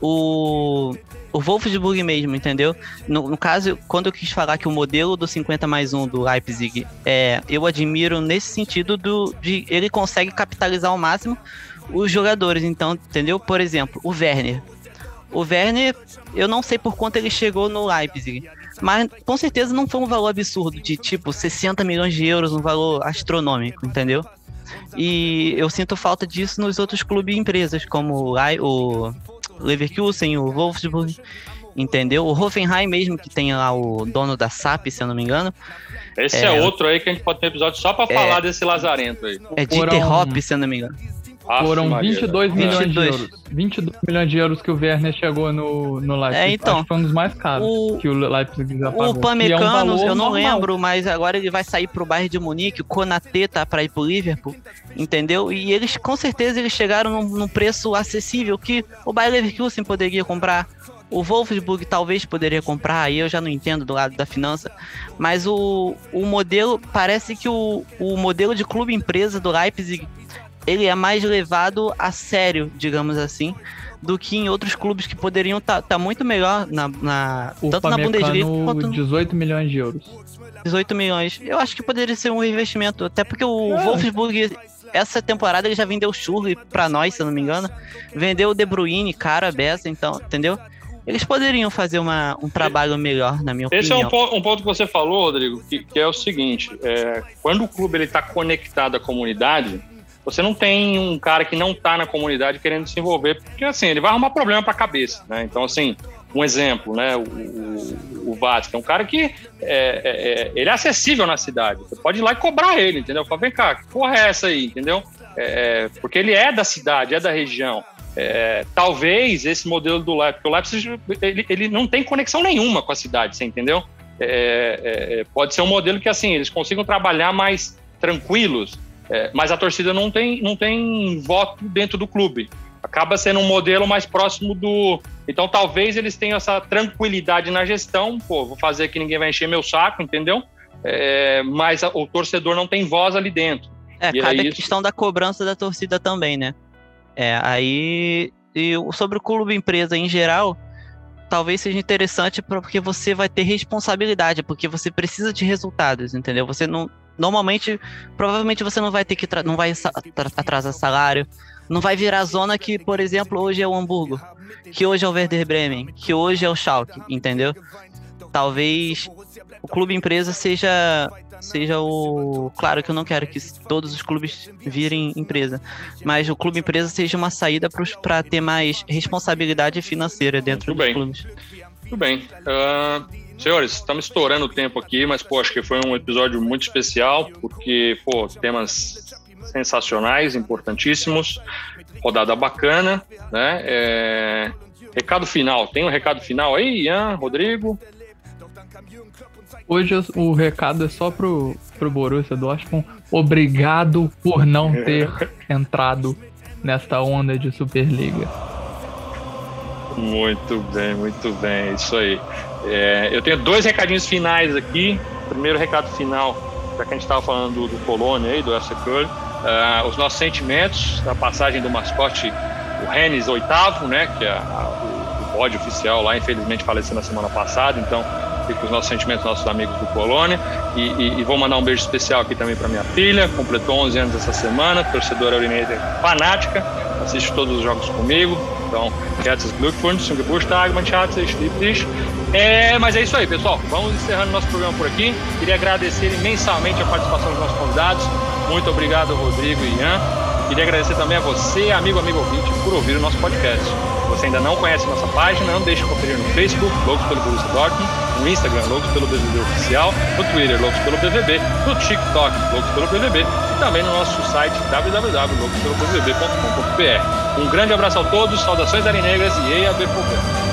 O o Wolfsburg mesmo, entendeu? No, no, caso, quando eu quis falar que o modelo do 50 mais 1 do Leipzig, é, eu admiro nesse sentido do, de ele consegue capitalizar ao máximo os jogadores. Então, entendeu? Por exemplo, o Werner. O Werner, eu não sei por quanto ele chegou no Leipzig, mas com certeza não foi um valor absurdo de tipo 60 milhões de euros, um valor astronômico, entendeu? E eu sinto falta disso nos outros clubes e empresas, como o Leverkusen, o Wolfsburg, entendeu? O Hoffenheim mesmo, que tem lá o dono da SAP, se eu não me engano. Esse é, é outro aí que a gente pode ter episódio só para é, falar desse lazarento aí. É Dieter Hop, se eu não me engano. Foram 22 milhões 22. de euros. 22 milhões de euros que o Werner chegou no, no Leipzig. É, então. Acho que foi um dos mais caros o, que o Leipzig já pagou. O Pamecano, é um eu não normal. lembro, mas agora ele vai sair pro bairro de Munique. O Konatê tá pra ir pro Liverpool, entendeu? E eles, com certeza, eles chegaram num, num preço acessível que o Bayer Leverkusen poderia comprar. O Wolfsburg talvez poderia comprar, aí eu já não entendo do lado da finança, mas o, o modelo, parece que o, o modelo de clube empresa do Leipzig ele é mais levado a sério, digamos assim, do que em outros clubes que poderiam estar tá, tá muito melhor na, na tanto na Bundesliga quanto 18 milhões de euros. 18 milhões. Eu acho que poderia ser um investimento, até porque o é. Wolfsburg essa temporada ele já vendeu o Schurrle para nós, se eu não me engano. Vendeu o De Bruyne, cara, beça, então, entendeu? Eles poderiam fazer uma, um trabalho melhor, na minha Esse opinião. Esse é um, ponto, um ponto que você falou, Rodrigo, que, que é o seguinte: é, quando o clube ele está conectado à comunidade, você não tem um cara que não está na comunidade querendo se envolver, porque assim, ele vai arrumar problema para a cabeça, né? Então, assim, um exemplo, né? O, o, o Vasco é um cara que é, é, é, ele é acessível na cidade. Você pode ir lá e cobrar ele, entendeu? Fala, vem cá, que porra é essa aí, entendeu? É, porque ele é da cidade, é da região. É, talvez esse modelo do Leipzig, porque o Leipzig ele, ele não tem conexão nenhuma com a cidade, você entendeu? É, é, pode ser um modelo que assim eles consigam trabalhar mais tranquilos, é, mas a torcida não tem, não tem voto dentro do clube. Acaba sendo um modelo mais próximo do. Então, talvez eles tenham essa tranquilidade na gestão. Pô, vou fazer que ninguém vai encher meu saco, entendeu? É, mas a, o torcedor não tem voz ali dentro. É, e cabe a questão da cobrança da torcida também, né? É, aí. E sobre o clube empresa em geral, talvez seja interessante porque você vai ter responsabilidade, porque você precisa de resultados, entendeu? Você não. Normalmente, provavelmente você não vai ter que. não vai atrasar salário, não vai virar zona que, por exemplo, hoje é o Hamburgo, que hoje é o Werder Bremen, que hoje é o Schalke, entendeu? Talvez o clube empresa seja seja o claro que eu não quero que todos os clubes virem empresa, mas o clube empresa seja uma saída para ter mais responsabilidade financeira dentro Muito dos bem. clubes. Muito bem. Uh, senhores, estamos estourando o tempo aqui, mas pô, acho que foi um episódio muito especial, porque pô, temas sensacionais, importantíssimos, rodada bacana, né? É... Recado final, tem um recado final aí, Ian, Rodrigo? Hoje o recado é só pro, pro Borussia Dortmund. Obrigado por não ter entrado nesta onda de Superliga. Muito bem, muito bem, isso aí. É, eu tenho dois recadinhos finais aqui. Primeiro recado final, já que a gente estava falando do, do Colônia aí, do FC Köln. Uh, os nossos sentimentos da passagem do mascote, o Rennes oitavo, né, que é a, o, o bode oficial lá, infelizmente faleceu na semana passada, então fica os nossos sentimentos, nossos amigos do Colônia. E, e, e vou mandar um beijo especial aqui também para minha filha, completou 11 anos essa semana, torcedora Urineira fanática, assiste todos os jogos comigo. Então, herzlichen Glückwunsch zum Geburtstag, mein Schatz, ich liebe dich. É, mas é isso aí, pessoal. Vamos encerrando nosso programa por aqui. Queria agradecer imensamente a participação dos nossos convidados. Muito obrigado, Rodrigo e Ian. Queria agradecer também a você, amigo, amigo ouvinte, por ouvir o nosso podcast. Se você ainda não conhece nossa página, não deixe de conferir no Facebook, Loucos pelo Borussia Dortmund, no Instagram, Loucos pelo BVB Oficial, no Twitter, Loucos pelo BVB, no TikTok, Loucos pelo BVB e também no nosso site www.loucospeloBVB.com.br. Um grande abraço a todos, saudações arinegras e EAB Programa.